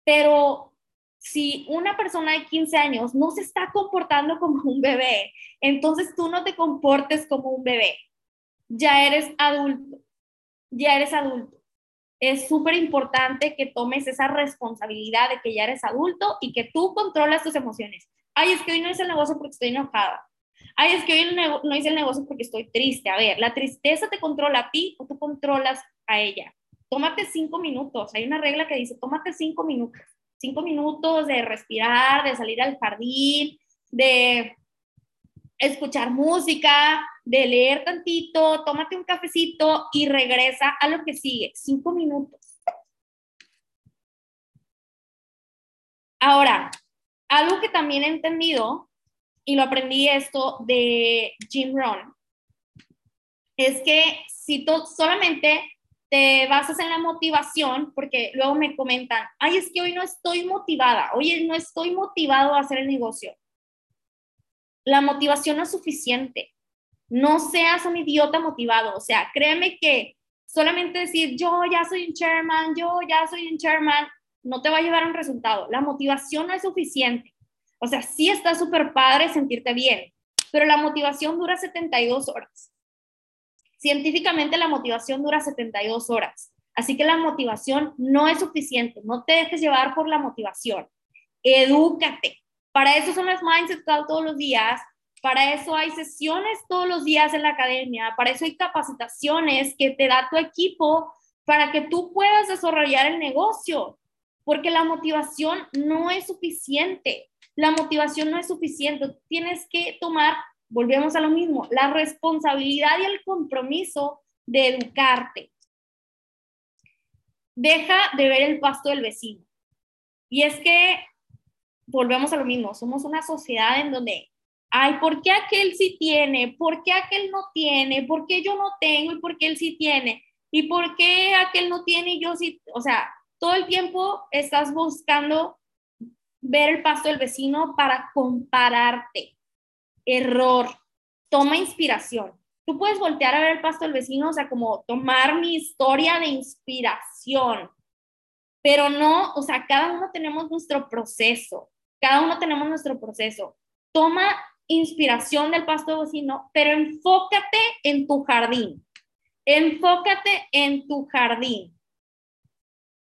pero si una persona de 15 años no se está comportando <laughs> como un bebé, entonces tú no te comportes como un bebé. Ya eres adulto, ya eres adulto. Es súper importante que tomes esa responsabilidad de que ya eres adulto y que tú controlas tus emociones. Ay, es que hoy no hice el negocio porque estoy enojada. Ay, es que hoy no hice el negocio porque estoy triste. A ver, ¿la tristeza te controla a ti o tú controlas a ella? tómate cinco minutos. Hay una regla que dice, tómate cinco minutos. Cinco minutos de respirar, de salir al jardín, de escuchar música, de leer tantito, tómate un cafecito y regresa a lo que sigue. Cinco minutos. Ahora, algo que también he entendido, y lo aprendí esto de Jim Rohn, es que si tú solamente te basas en la motivación, porque luego me comentan, ay, es que hoy no estoy motivada, hoy no estoy motivado a hacer el negocio. La motivación no es suficiente. No seas un idiota motivado. O sea, créeme que solamente decir, yo ya soy un chairman, yo ya soy un chairman, no te va a llevar a un resultado. La motivación no es suficiente. O sea, sí está súper padre sentirte bien, pero la motivación dura 72 horas. Científicamente la motivación dura 72 horas, así que la motivación no es suficiente, no te dejes llevar por la motivación, edúcate. Para eso son las Mindset todos los días, para eso hay sesiones todos los días en la academia, para eso hay capacitaciones que te da tu equipo para que tú puedas desarrollar el negocio, porque la motivación no es suficiente. La motivación no es suficiente. Tienes que tomar volvemos a lo mismo, la responsabilidad y el compromiso de educarte. Deja de ver el pasto del vecino. Y es que volvemos a lo mismo, somos una sociedad en donde, ay, ¿por qué aquel sí tiene? ¿Por qué aquel no tiene? ¿Por qué yo no tengo y por qué él sí tiene? ¿Y por qué aquel no tiene y yo sí? O sea, todo el tiempo estás buscando ver el pasto del vecino para compararte error, toma inspiración. Tú puedes voltear a ver el pasto del vecino, o sea, como tomar mi historia de inspiración, pero no, o sea, cada uno tenemos nuestro proceso, cada uno tenemos nuestro proceso. Toma inspiración del pasto vecino, pero enfócate en tu jardín. Enfócate en tu jardín.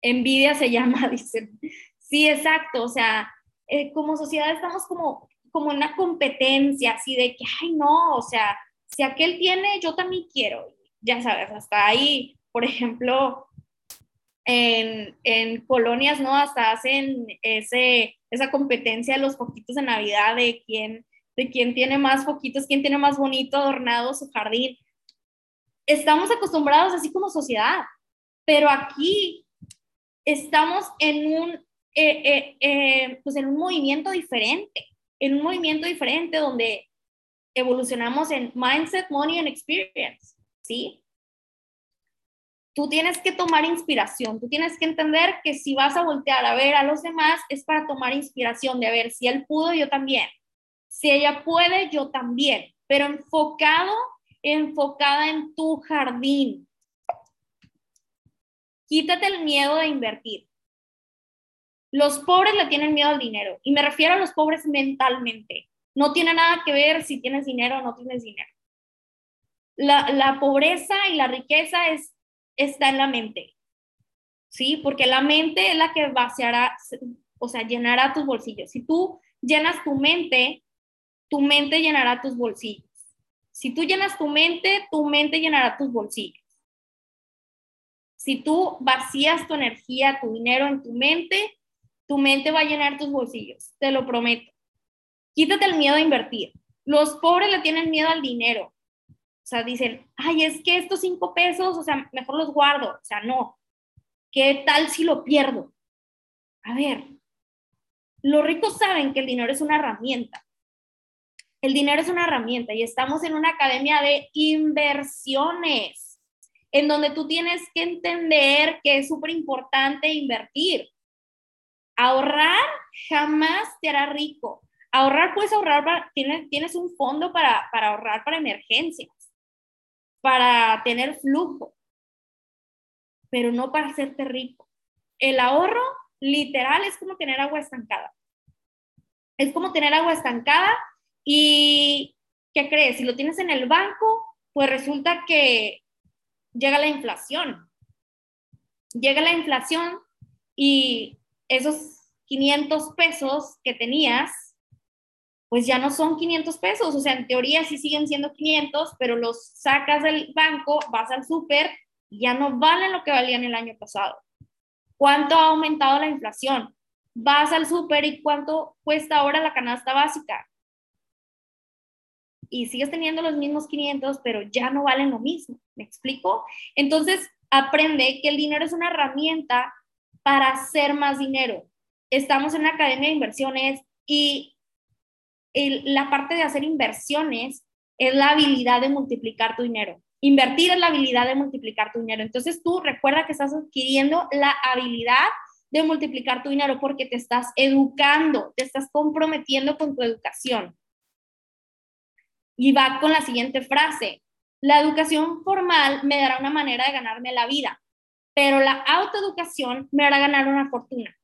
Envidia se llama, <laughs> dicen. Sí, exacto. O sea, eh, como sociedad estamos como como una competencia, así de que, ay, no, o sea, si aquel tiene, yo también quiero. Ya sabes, hasta ahí, por ejemplo, en, en colonias, ¿no? Hasta hacen ese, esa competencia de los foquitos de Navidad, de quién, de quién tiene más foquitos, quién tiene más bonito adornado su jardín. Estamos acostumbrados así como sociedad, pero aquí estamos en un, eh, eh, eh, pues en un movimiento diferente en un movimiento diferente donde evolucionamos en mindset, money and experience, ¿sí? Tú tienes que tomar inspiración, tú tienes que entender que si vas a voltear a ver a los demás es para tomar inspiración de ver si él pudo, yo también. Si ella puede, yo también, pero enfocado, enfocada en tu jardín. Quítate el miedo de invertir. Los pobres le tienen miedo al dinero y me refiero a los pobres mentalmente. No tiene nada que ver si tienes dinero o no tienes dinero. La, pobreza y la riqueza es, está en la mente, ¿sí? Porque la mente es la que vaciará, o sea, llenará tus bolsillos. Si tú llenas tu mente, tu mente llenará tus bolsillos. Si tú llenas tu mente, tu mente llenará tus bolsillos. Si tú vacías tu energía, tu dinero en tu mente, tu mente va a llenar tus bolsillos, te lo prometo. Quítate el miedo a invertir. Los pobres le tienen miedo al dinero. O sea, dicen, ay, es que estos cinco pesos, o sea, mejor los guardo. O sea, no. ¿Qué tal si lo pierdo? A ver, los ricos saben que el dinero es una herramienta. El dinero es una herramienta y estamos en una academia de inversiones, en donde tú tienes que entender que es súper importante invertir. Ahorrar jamás te hará rico. Ahorrar, puedes ahorrar, tienes, un fondo para ahorrar para emergencias, para tener flujo, pero no para hacerte rico. El ahorro literal es como tener agua estancada. Es como tener agua estancada y, ¿qué crees? Si lo tienes en el banco, pues resulta que llega la inflación. Llega la inflación y esos 500 pesos que tenías, pues ya no son 500 pesos. O sea, en teoría sí siguen siendo 500, pero los sacas del banco, vas al súper y ya no valen lo que valían el año pasado. ¿Cuánto ha aumentado la inflación? Vas al súper y cuánto cuesta ahora la canasta básica. Y sigues teniendo los mismos 500, pero ya no valen lo mismo. ¿Me explico? Entonces, aprende que el dinero es una herramienta para hacer más dinero. Estamos en una academia de inversiones y la parte de hacer inversiones es la habilidad de multiplicar tu dinero. Invertir es la habilidad de multiplicar tu dinero. Entonces tú recuerda que estás adquiriendo la habilidad de multiplicar tu dinero porque te estás educando, te estás comprometiendo con tu educación. Y va con la siguiente frase. La educación formal me dará una manera de ganarme la vida pero la autoeducación me hará ganar una fortuna.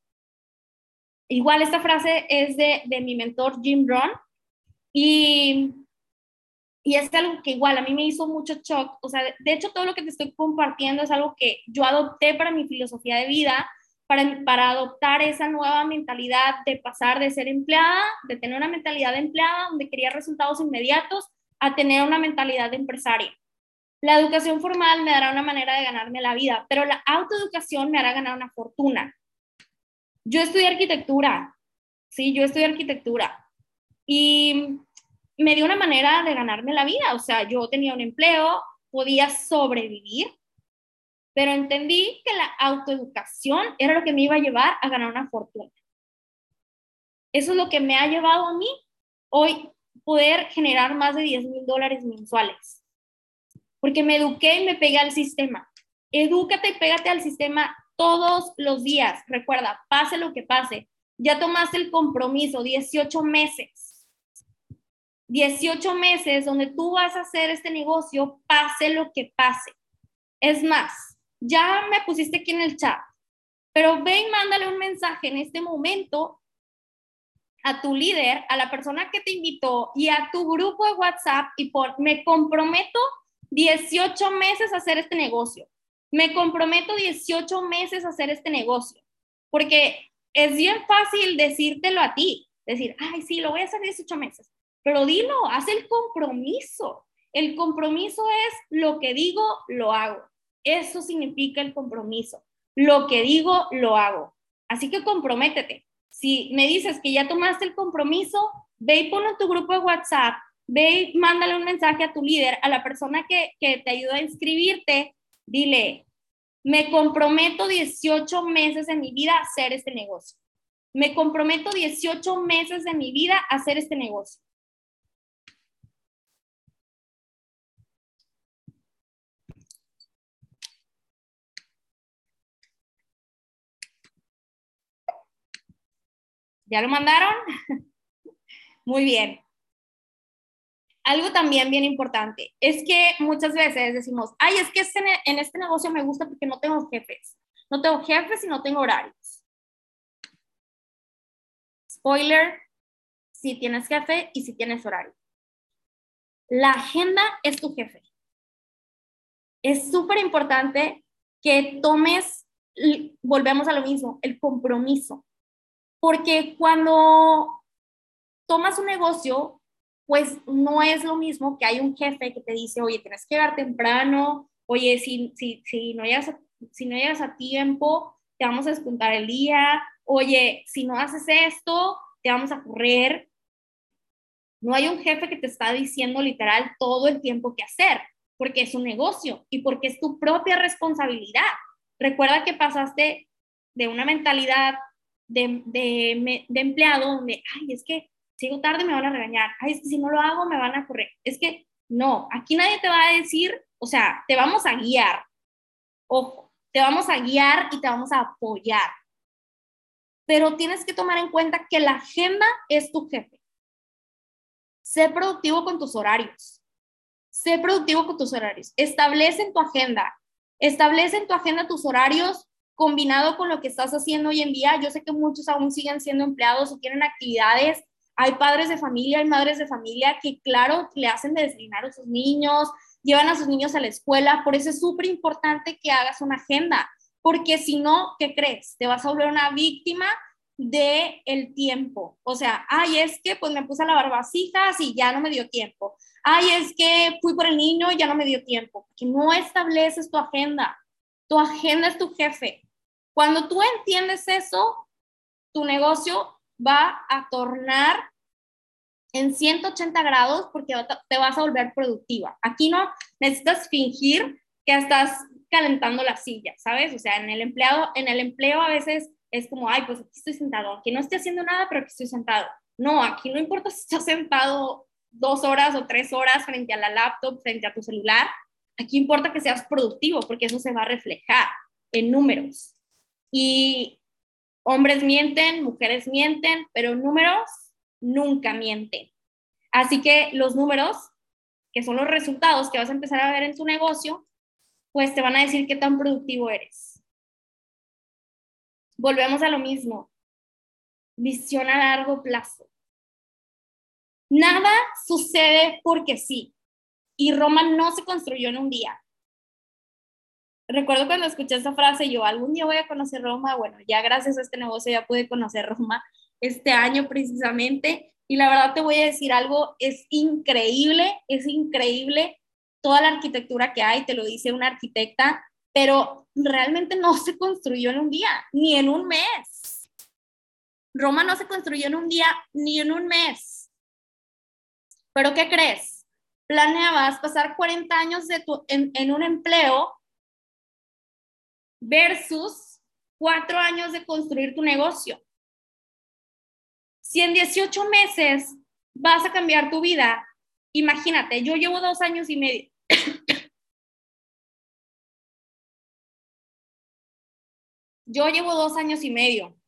Igual esta frase es de, mi mentor Jim Brown y, y es algo que igual a mí me hizo mucho shock. O sea, de hecho todo lo que te estoy compartiendo es algo que yo adopté para mi filosofía de vida, para, adoptar esa nueva mentalidad de pasar de ser empleada, de tener una mentalidad de empleada donde quería resultados inmediatos, a tener una mentalidad de empresaria. La educación formal me dará una manera de ganarme la vida, pero la autoeducación me hará ganar una fortuna. Yo estudié arquitectura, sí, yo estudié arquitectura y me dio una manera de ganarme la vida. O sea, yo tenía un empleo, podía sobrevivir, pero entendí que la autoeducación era lo que me iba a llevar a ganar una fortuna. Eso es lo que me ha llevado a mí hoy poder generar más de 10 mil dólares mensuales porque me eduqué y me pegué al sistema. Edúcate y pégate al sistema todos los días. Recuerda, pase lo que pase. Ya tomaste el compromiso, 18 meses. 18 meses donde tú vas a hacer este negocio, pase lo que pase. Es más, ya me pusiste aquí en el chat, pero ve y mándale un mensaje en este momento a tu líder, a la persona que te invitó y a tu grupo de WhatsApp y por me comprometo 18 meses a hacer este negocio. Me comprometo 18 meses a hacer este negocio. Porque es bien fácil decírtelo a ti, decir, ay, sí, lo voy a hacer 18 meses. Pero dilo, haz el compromiso. El compromiso es lo que digo, lo hago. Eso significa el compromiso. Lo que digo, lo hago. Así que comprométete. Si me dices que ya tomaste el compromiso, ve y ponlo en tu grupo de WhatsApp ve y mándale un mensaje a tu líder, a la persona que, que te ayudó a inscribirte, dile, me comprometo 18 meses de mi vida a hacer este negocio. Me comprometo 18 meses de mi vida a hacer este negocio. ¿Ya lo mandaron? <laughs> Muy bien. Algo también bien importante es que muchas veces decimos, ay, es que este en este negocio me gusta porque no tengo jefes. No tengo jefes y no tengo horarios. Spoiler, si tienes jefe y si tienes horario. La agenda es tu jefe. Es súper importante que tomes, volvemos a lo mismo, el compromiso. Porque cuando tomas un negocio, pues no es lo mismo que hay un jefe que te dice, oye, tienes que llegar temprano, oye, si, si, si, no, llegas a, si no llegas a tiempo, te vamos a descontar el día, oye, si no haces esto, te vamos a correr. No hay un jefe que te está diciendo literal todo el tiempo que hacer, porque es un negocio y porque es tu propia responsabilidad. Recuerda que pasaste de una mentalidad de, de, de empleado donde, ay, es que sigo tarde me van a regañar, ay, es que si no lo hago me van a correr. Es que no, aquí nadie te va a decir, o sea, te vamos a guiar. Ojo, te vamos a guiar y te vamos a apoyar. Pero tienes que tomar en cuenta que la agenda es tu jefe. Sé productivo con tus horarios. Sé productivo con tus horarios. Establece en tu agenda. Establece en tu agenda tus horarios combinado con lo que estás haciendo hoy en día. Yo sé que muchos aún siguen siendo empleados o tienen actividades. Hay padres de familia, hay madres de familia que, claro, le hacen de desayunar a sus niños, llevan a sus niños a la escuela. Por eso es súper importante que hagas una agenda, porque si no, ¿qué crees? Te vas a volver una víctima de tiempo. O sea, ay, es que pues me puse a lavar vasijas y ya no me dio tiempo. Ay, es que fui por el niño y ya no me dio tiempo. Que no estableces tu agenda. Tu agenda es tu jefe. Cuando tú entiendes eso, tu negocio va a tornar en 180 grados porque te vas a volver productiva. Aquí no necesitas fingir que estás calentando la silla, ¿sabes? O sea, en el empleado, en el empleo a veces es como, ay, pues aquí estoy sentado, aquí no estoy haciendo nada, pero aquí estoy sentado. No, aquí no importa si estás sentado dos horas o tres horas frente a la laptop, frente a tu celular, aquí importa que seas productivo porque eso se va a reflejar en números. Y hombres mienten, mujeres mienten, pero números nunca mienten. Así que los números, que son los resultados que vas a empezar a ver en tu negocio, pues te van a decir qué tan productivo eres. Volvemos a lo mismo. Visión a largo plazo. Nada sucede porque sí. Y Roma no se construyó en un día. Recuerdo cuando escuché esa frase, yo algún día voy a conocer Roma. Bueno, ya gracias a este negocio ya pude conocer Roma este año precisamente. Y la verdad te voy a decir algo, es increíble, es increíble toda la arquitectura que hay, te lo dice una arquitecta, pero realmente no se construyó en un día, ni en un mes. Roma no se construyó en un día, ni en un mes. Pero ¿qué crees? Planeabas pasar 40 años en un empleo versus cuatro años de construir tu negocio. Si en 18 meses vas a cambiar tu vida, imagínate, yo llevo dos años y medio. <coughs> yo llevo dos años y medio.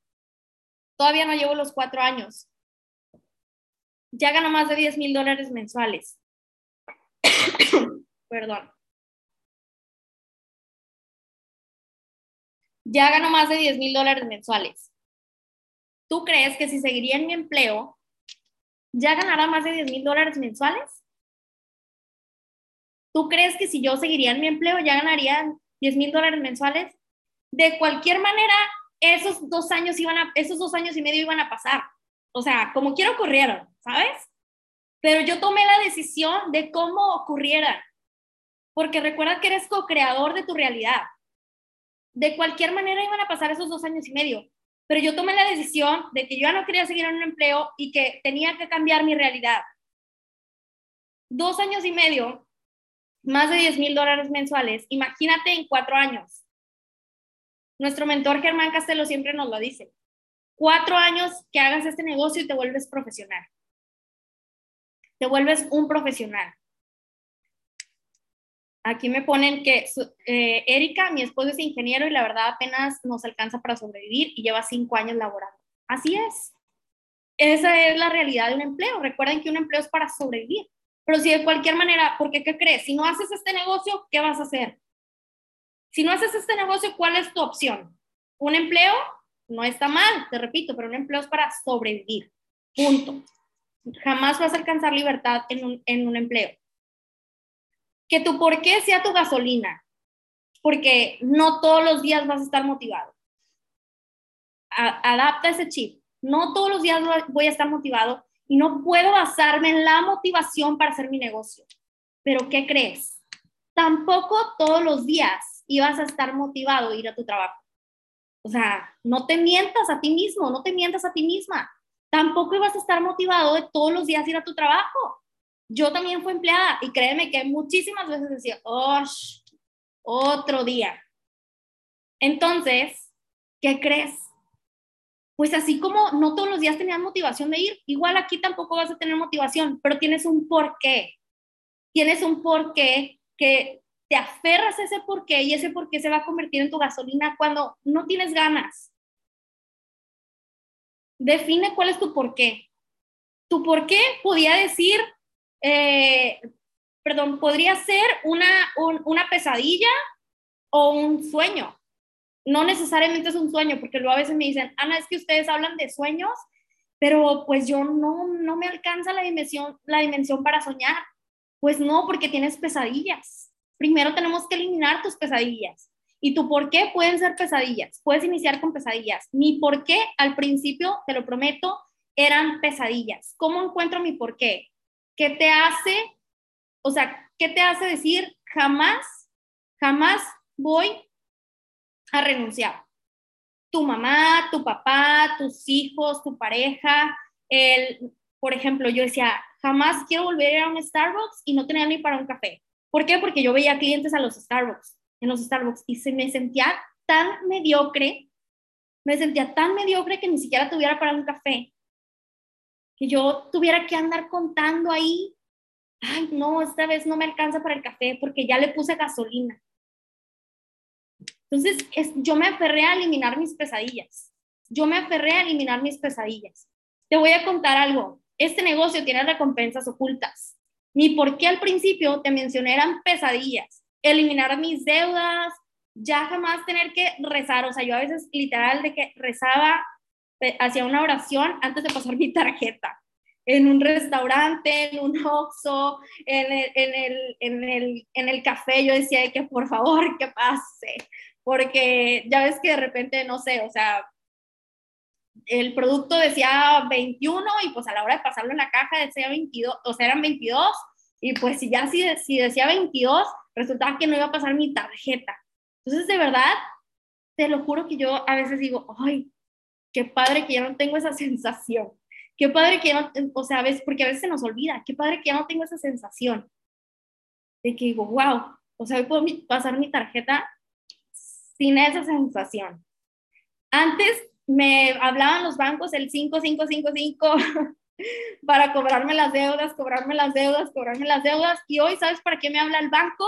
Todavía no llevo los cuatro años. Ya gano más de 10 mil dólares mensuales. <coughs> Perdón. Ya gano más de 10 mil dólares mensuales. ¿tú crees que si seguiría en mi empleo, ya ganará más de 10 mil dólares mensuales? ¿Tú crees que si yo seguiría en mi empleo, ya ganaría 10 mil dólares mensuales? De cualquier manera, esos dos años iban a, esos dos años y medio iban a pasar. O sea, como quiera ocurrieron, ¿sabes? Pero yo tomé la decisión de cómo ocurrieran. Porque recuerda que eres co-creador de tu realidad. De cualquier manera iban a pasar esos dos años y medio pero yo tomé la decisión de que yo ya no quería seguir en un empleo y que tenía que cambiar mi realidad. Dos años y medio, más de 10 mil dólares mensuales, imagínate en cuatro años. Nuestro mentor Germán Castelo siempre nos lo dice. Cuatro años que hagas este negocio y te vuelves profesional. Te vuelves un profesional. Aquí me ponen que eh, Erika, mi esposo es ingeniero y la verdad apenas nos alcanza para sobrevivir y lleva cinco años laborando. Así es. esa es la realidad de un empleo. Recuerden que un empleo es para sobrevivir. Pero si de cualquier manera, porque ¿qué crees? Si no haces este negocio, ¿qué vas a hacer? Si no haces este negocio, ¿cuál es tu opción? Un empleo no está mal, te repito, pero un empleo es para sobrevivir. Punto. Jamás vas a alcanzar libertad en un, en un empleo. Que tu por qué sea tu gasolina, porque no todos los días vas a estar motivado. adapta ese chip. No todos los días voy a estar motivado y no puedo basarme en la motivación para hacer mi negocio. Pero ¿qué crees? Tampoco todos los días ibas a estar motivado a ir a tu trabajo. O sea, no te mientas a ti mismo, no te mientas a ti misma. Tampoco ibas a estar motivado de todos los días ir a tu trabajo. Yo también fui empleada y créeme que muchísimas veces decía, oh, otro día. Entonces, ¿qué crees? Pues así como no todos los días tenías motivación de ir, igual aquí tampoco vas a tener motivación, pero tienes un porqué. Tienes un porqué que te aferras a ese porqué y ese porqué se va a convertir en tu gasolina cuando no tienes ganas. Define cuál es tu porqué. Tu porqué podía decir, eh, perdón, podría ser una, una pesadilla o un sueño. No necesariamente es un sueño, porque luego a veces me dicen, Ana, es que ustedes hablan de sueños, pero pues yo no, no me alcanza la dimensión, la dimensión para soñar. Pues no, porque tienes pesadillas. Primero tenemos que eliminar tus pesadillas. ¿Y tu por qué pueden ser pesadillas? Puedes iniciar con pesadillas. Mi por qué al principio, te lo prometo, eran pesadillas. ¿Cómo encuentro mi por qué? ¿Qué te hace o sea, ¿qué te hace decir jamás, jamás voy a renunciar? Tu mamá, tu papá, tus hijos, tu pareja, el, por ejemplo, yo decía, jamás quiero volver a un Starbucks y no tener ni para un café. ¿Por qué? Porque yo veía clientes a los Starbucks, en los Starbucks, y se me sentía tan mediocre, me sentía tan mediocre que ni siquiera tuviera para un café, que yo tuviera que andar contando ahí ay, no, esta vez no me alcanza para el café porque ya le puse gasolina. Entonces, yo me aferré a eliminar mis pesadillas. Yo me aferré a eliminar mis pesadillas. Te voy a contar algo. Este negocio tiene recompensas ocultas. Mi por qué al principio te mencioné eran pesadillas. Eliminar mis deudas, ya jamás tener que rezar. O sea, yo a veces literal de que rezaba, hacía una oración antes de pasar mi tarjeta. En un restaurante, en un oxo, en el, en el, en el, en el café, yo decía que por favor que pase, porque ya ves que de repente, no sé, o sea, el producto decía 21 y pues a la hora de pasarlo en la caja decía 22, o sea, eran 22 y pues si ya si, si decía 22, resultaba que no iba a pasar mi tarjeta. Entonces, de verdad, te lo juro que yo a veces digo, ay, qué padre que ya no tengo esa sensación Qué padre que ya no, o sea, a veces, porque a veces se nos olvida, qué padre que ya no tengo esa sensación de que digo, wow, o sea, hoy puedo pasar mi tarjeta sin esa sensación. Antes me hablaban los bancos el 5555 <laughs> para cobrarme las deudas, cobrarme las deudas, cobrarme las deudas. Y hoy, ¿sabes para qué me habla el banco?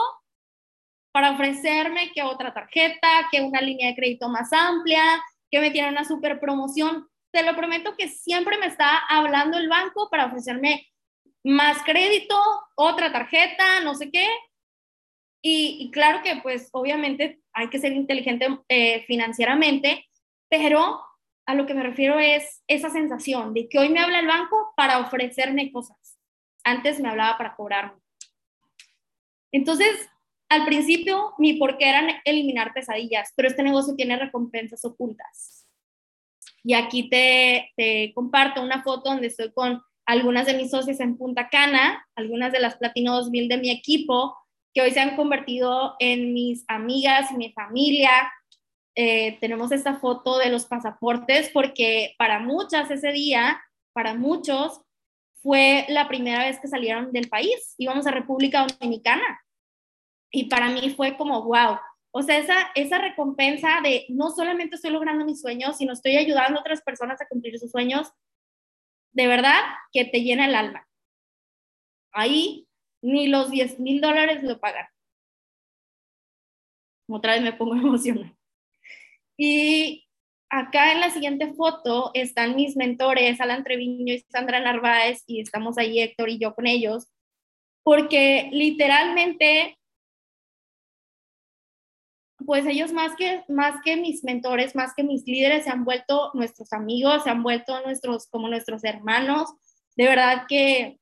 Para ofrecerme que otra tarjeta, que una línea de crédito más amplia, que me tiene una super promoción te lo prometo que siempre me está hablando el banco para ofrecerme más crédito, otra tarjeta, no sé qué. Y, claro que pues obviamente hay que ser inteligente eh, financieramente, pero a lo que me refiero es esa sensación de que hoy me habla el banco para ofrecerme cosas. Antes me hablaba para cobrarme. Entonces, al principio mi porqué era eliminar pesadillas, pero este negocio tiene recompensas ocultas. Y aquí te, comparto una foto donde estoy con algunas de mis socios en Punta Cana, algunas de las Platino 2000 de mi equipo, que hoy se han convertido en mis amigas mi familia. Eh, tenemos esta foto de los pasaportes porque para muchas ese día, para muchos, fue la primera vez que salieron del país. Íbamos a República Dominicana. Y para mí fue como, wow, o sea, esa, esa recompensa de no solamente estoy logrando mis sueños, sino estoy ayudando a otras personas a cumplir sus sueños, de verdad que te llena el alma. Ahí ni los 10 mil dólares lo pagan. Otra vez me pongo <laughs> emocional. Y acá en la siguiente foto están mis mentores, Alan Treviño y Sandra Narváez, y estamos ahí Héctor y yo con ellos, porque literalmente, pues ellos más que, más que mis mentores, más que mis líderes, se han vuelto nuestros amigos, se han vuelto nuestros, como nuestros hermanos. De verdad que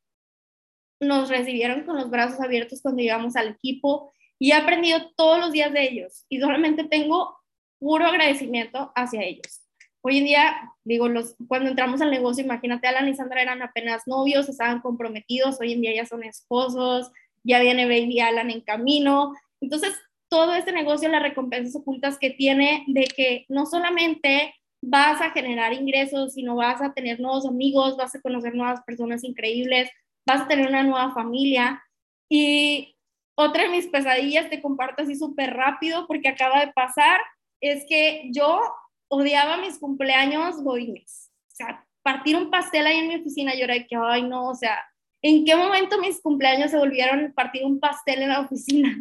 nos recibieron con los brazos abiertos cuando llegamos al equipo y he aprendido todos los días de ellos y solamente tengo puro agradecimiento hacia ellos. Hoy en día, digo, los, cuando entramos al negocio, imagínate, Alan y Sandra eran apenas novios, estaban comprometidos, hoy en día ya son esposos, ya viene Baby Alan en camino. Entonces, todo este negocio, las recompensas ocultas que tiene de que no solamente vas a generar ingresos, sino vas a tener nuevos amigos, vas a conocer nuevas personas increíbles, vas a tener una nueva familia. Y otra de mis pesadillas, te comparto así súper rápido porque acaba de pasar, es que yo odiaba mis cumpleaños godines. O sea, partir un pastel ahí en mi oficina, yo era de que, ay, no, o sea, ¿en qué momento mis cumpleaños se volvieron partir un pastel en la oficina?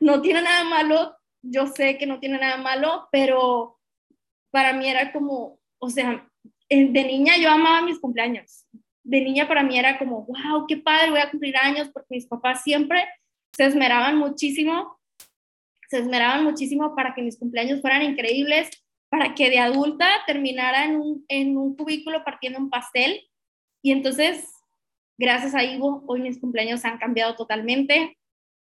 No tiene nada malo, yo sé que no tiene nada malo, pero para mí era como, o sea, de niña yo amaba mis cumpleaños. De niña para mí era como, wow, qué padre, voy a cumplir años, porque mis papás siempre se esmeraban muchísimo, se esmeraban muchísimo para que mis cumpleaños fueran increíbles, para que de adulta terminara en un, en un cubículo partiendo un pastel. Y entonces, gracias a Ivo, hoy mis cumpleaños han cambiado totalmente.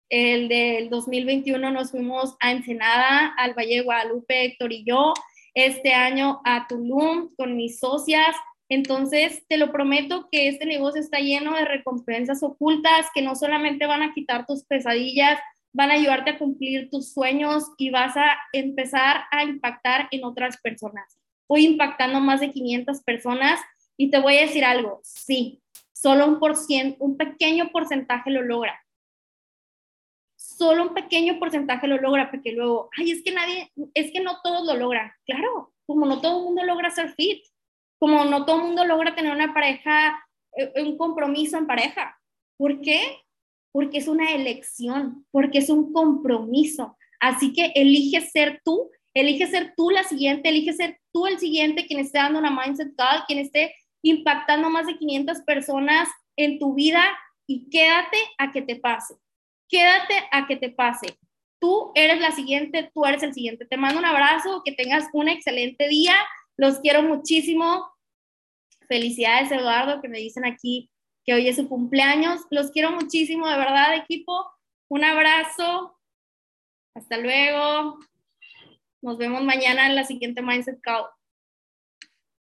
El del 2021 nos fuimos a Ensenada, al Valle Guadalupe, Héctor y yo. Este año a Tulum con mis socias. Entonces, te lo prometo que este negocio está lleno de recompensas ocultas que no solamente van a quitar tus pesadillas, van a ayudarte a cumplir tus sueños y vas a empezar a impactar en otras personas. Voy impactando más de 500 personas y te voy a decir algo, sí, solo un, por un pequeño porcentaje lo logra. Solo un pequeño porcentaje lo logra, porque luego, ay, es que nadie, es que no todos lo logran. Claro, como no todo el mundo logra ser fit, como no todo el mundo logra tener una pareja, eh, un compromiso en pareja. ¿Por qué? Porque es una elección, porque es un compromiso. Así que elige ser tú, elige ser tú la siguiente, elige ser tú el siguiente quien esté dando una mindset call, quien esté impactando más de 500 personas en tu vida y quédate a que te pase. Quédate a que te pase. Tú eres la siguiente, tú eres el siguiente. Te mando un abrazo, que tengas un excelente día. Los quiero muchísimo. Felicidades, Eduardo, que me dicen aquí que hoy es su cumpleaños. Los quiero muchísimo, de verdad, equipo. Un abrazo. Hasta luego. Nos vemos mañana en la siguiente Mindset Call.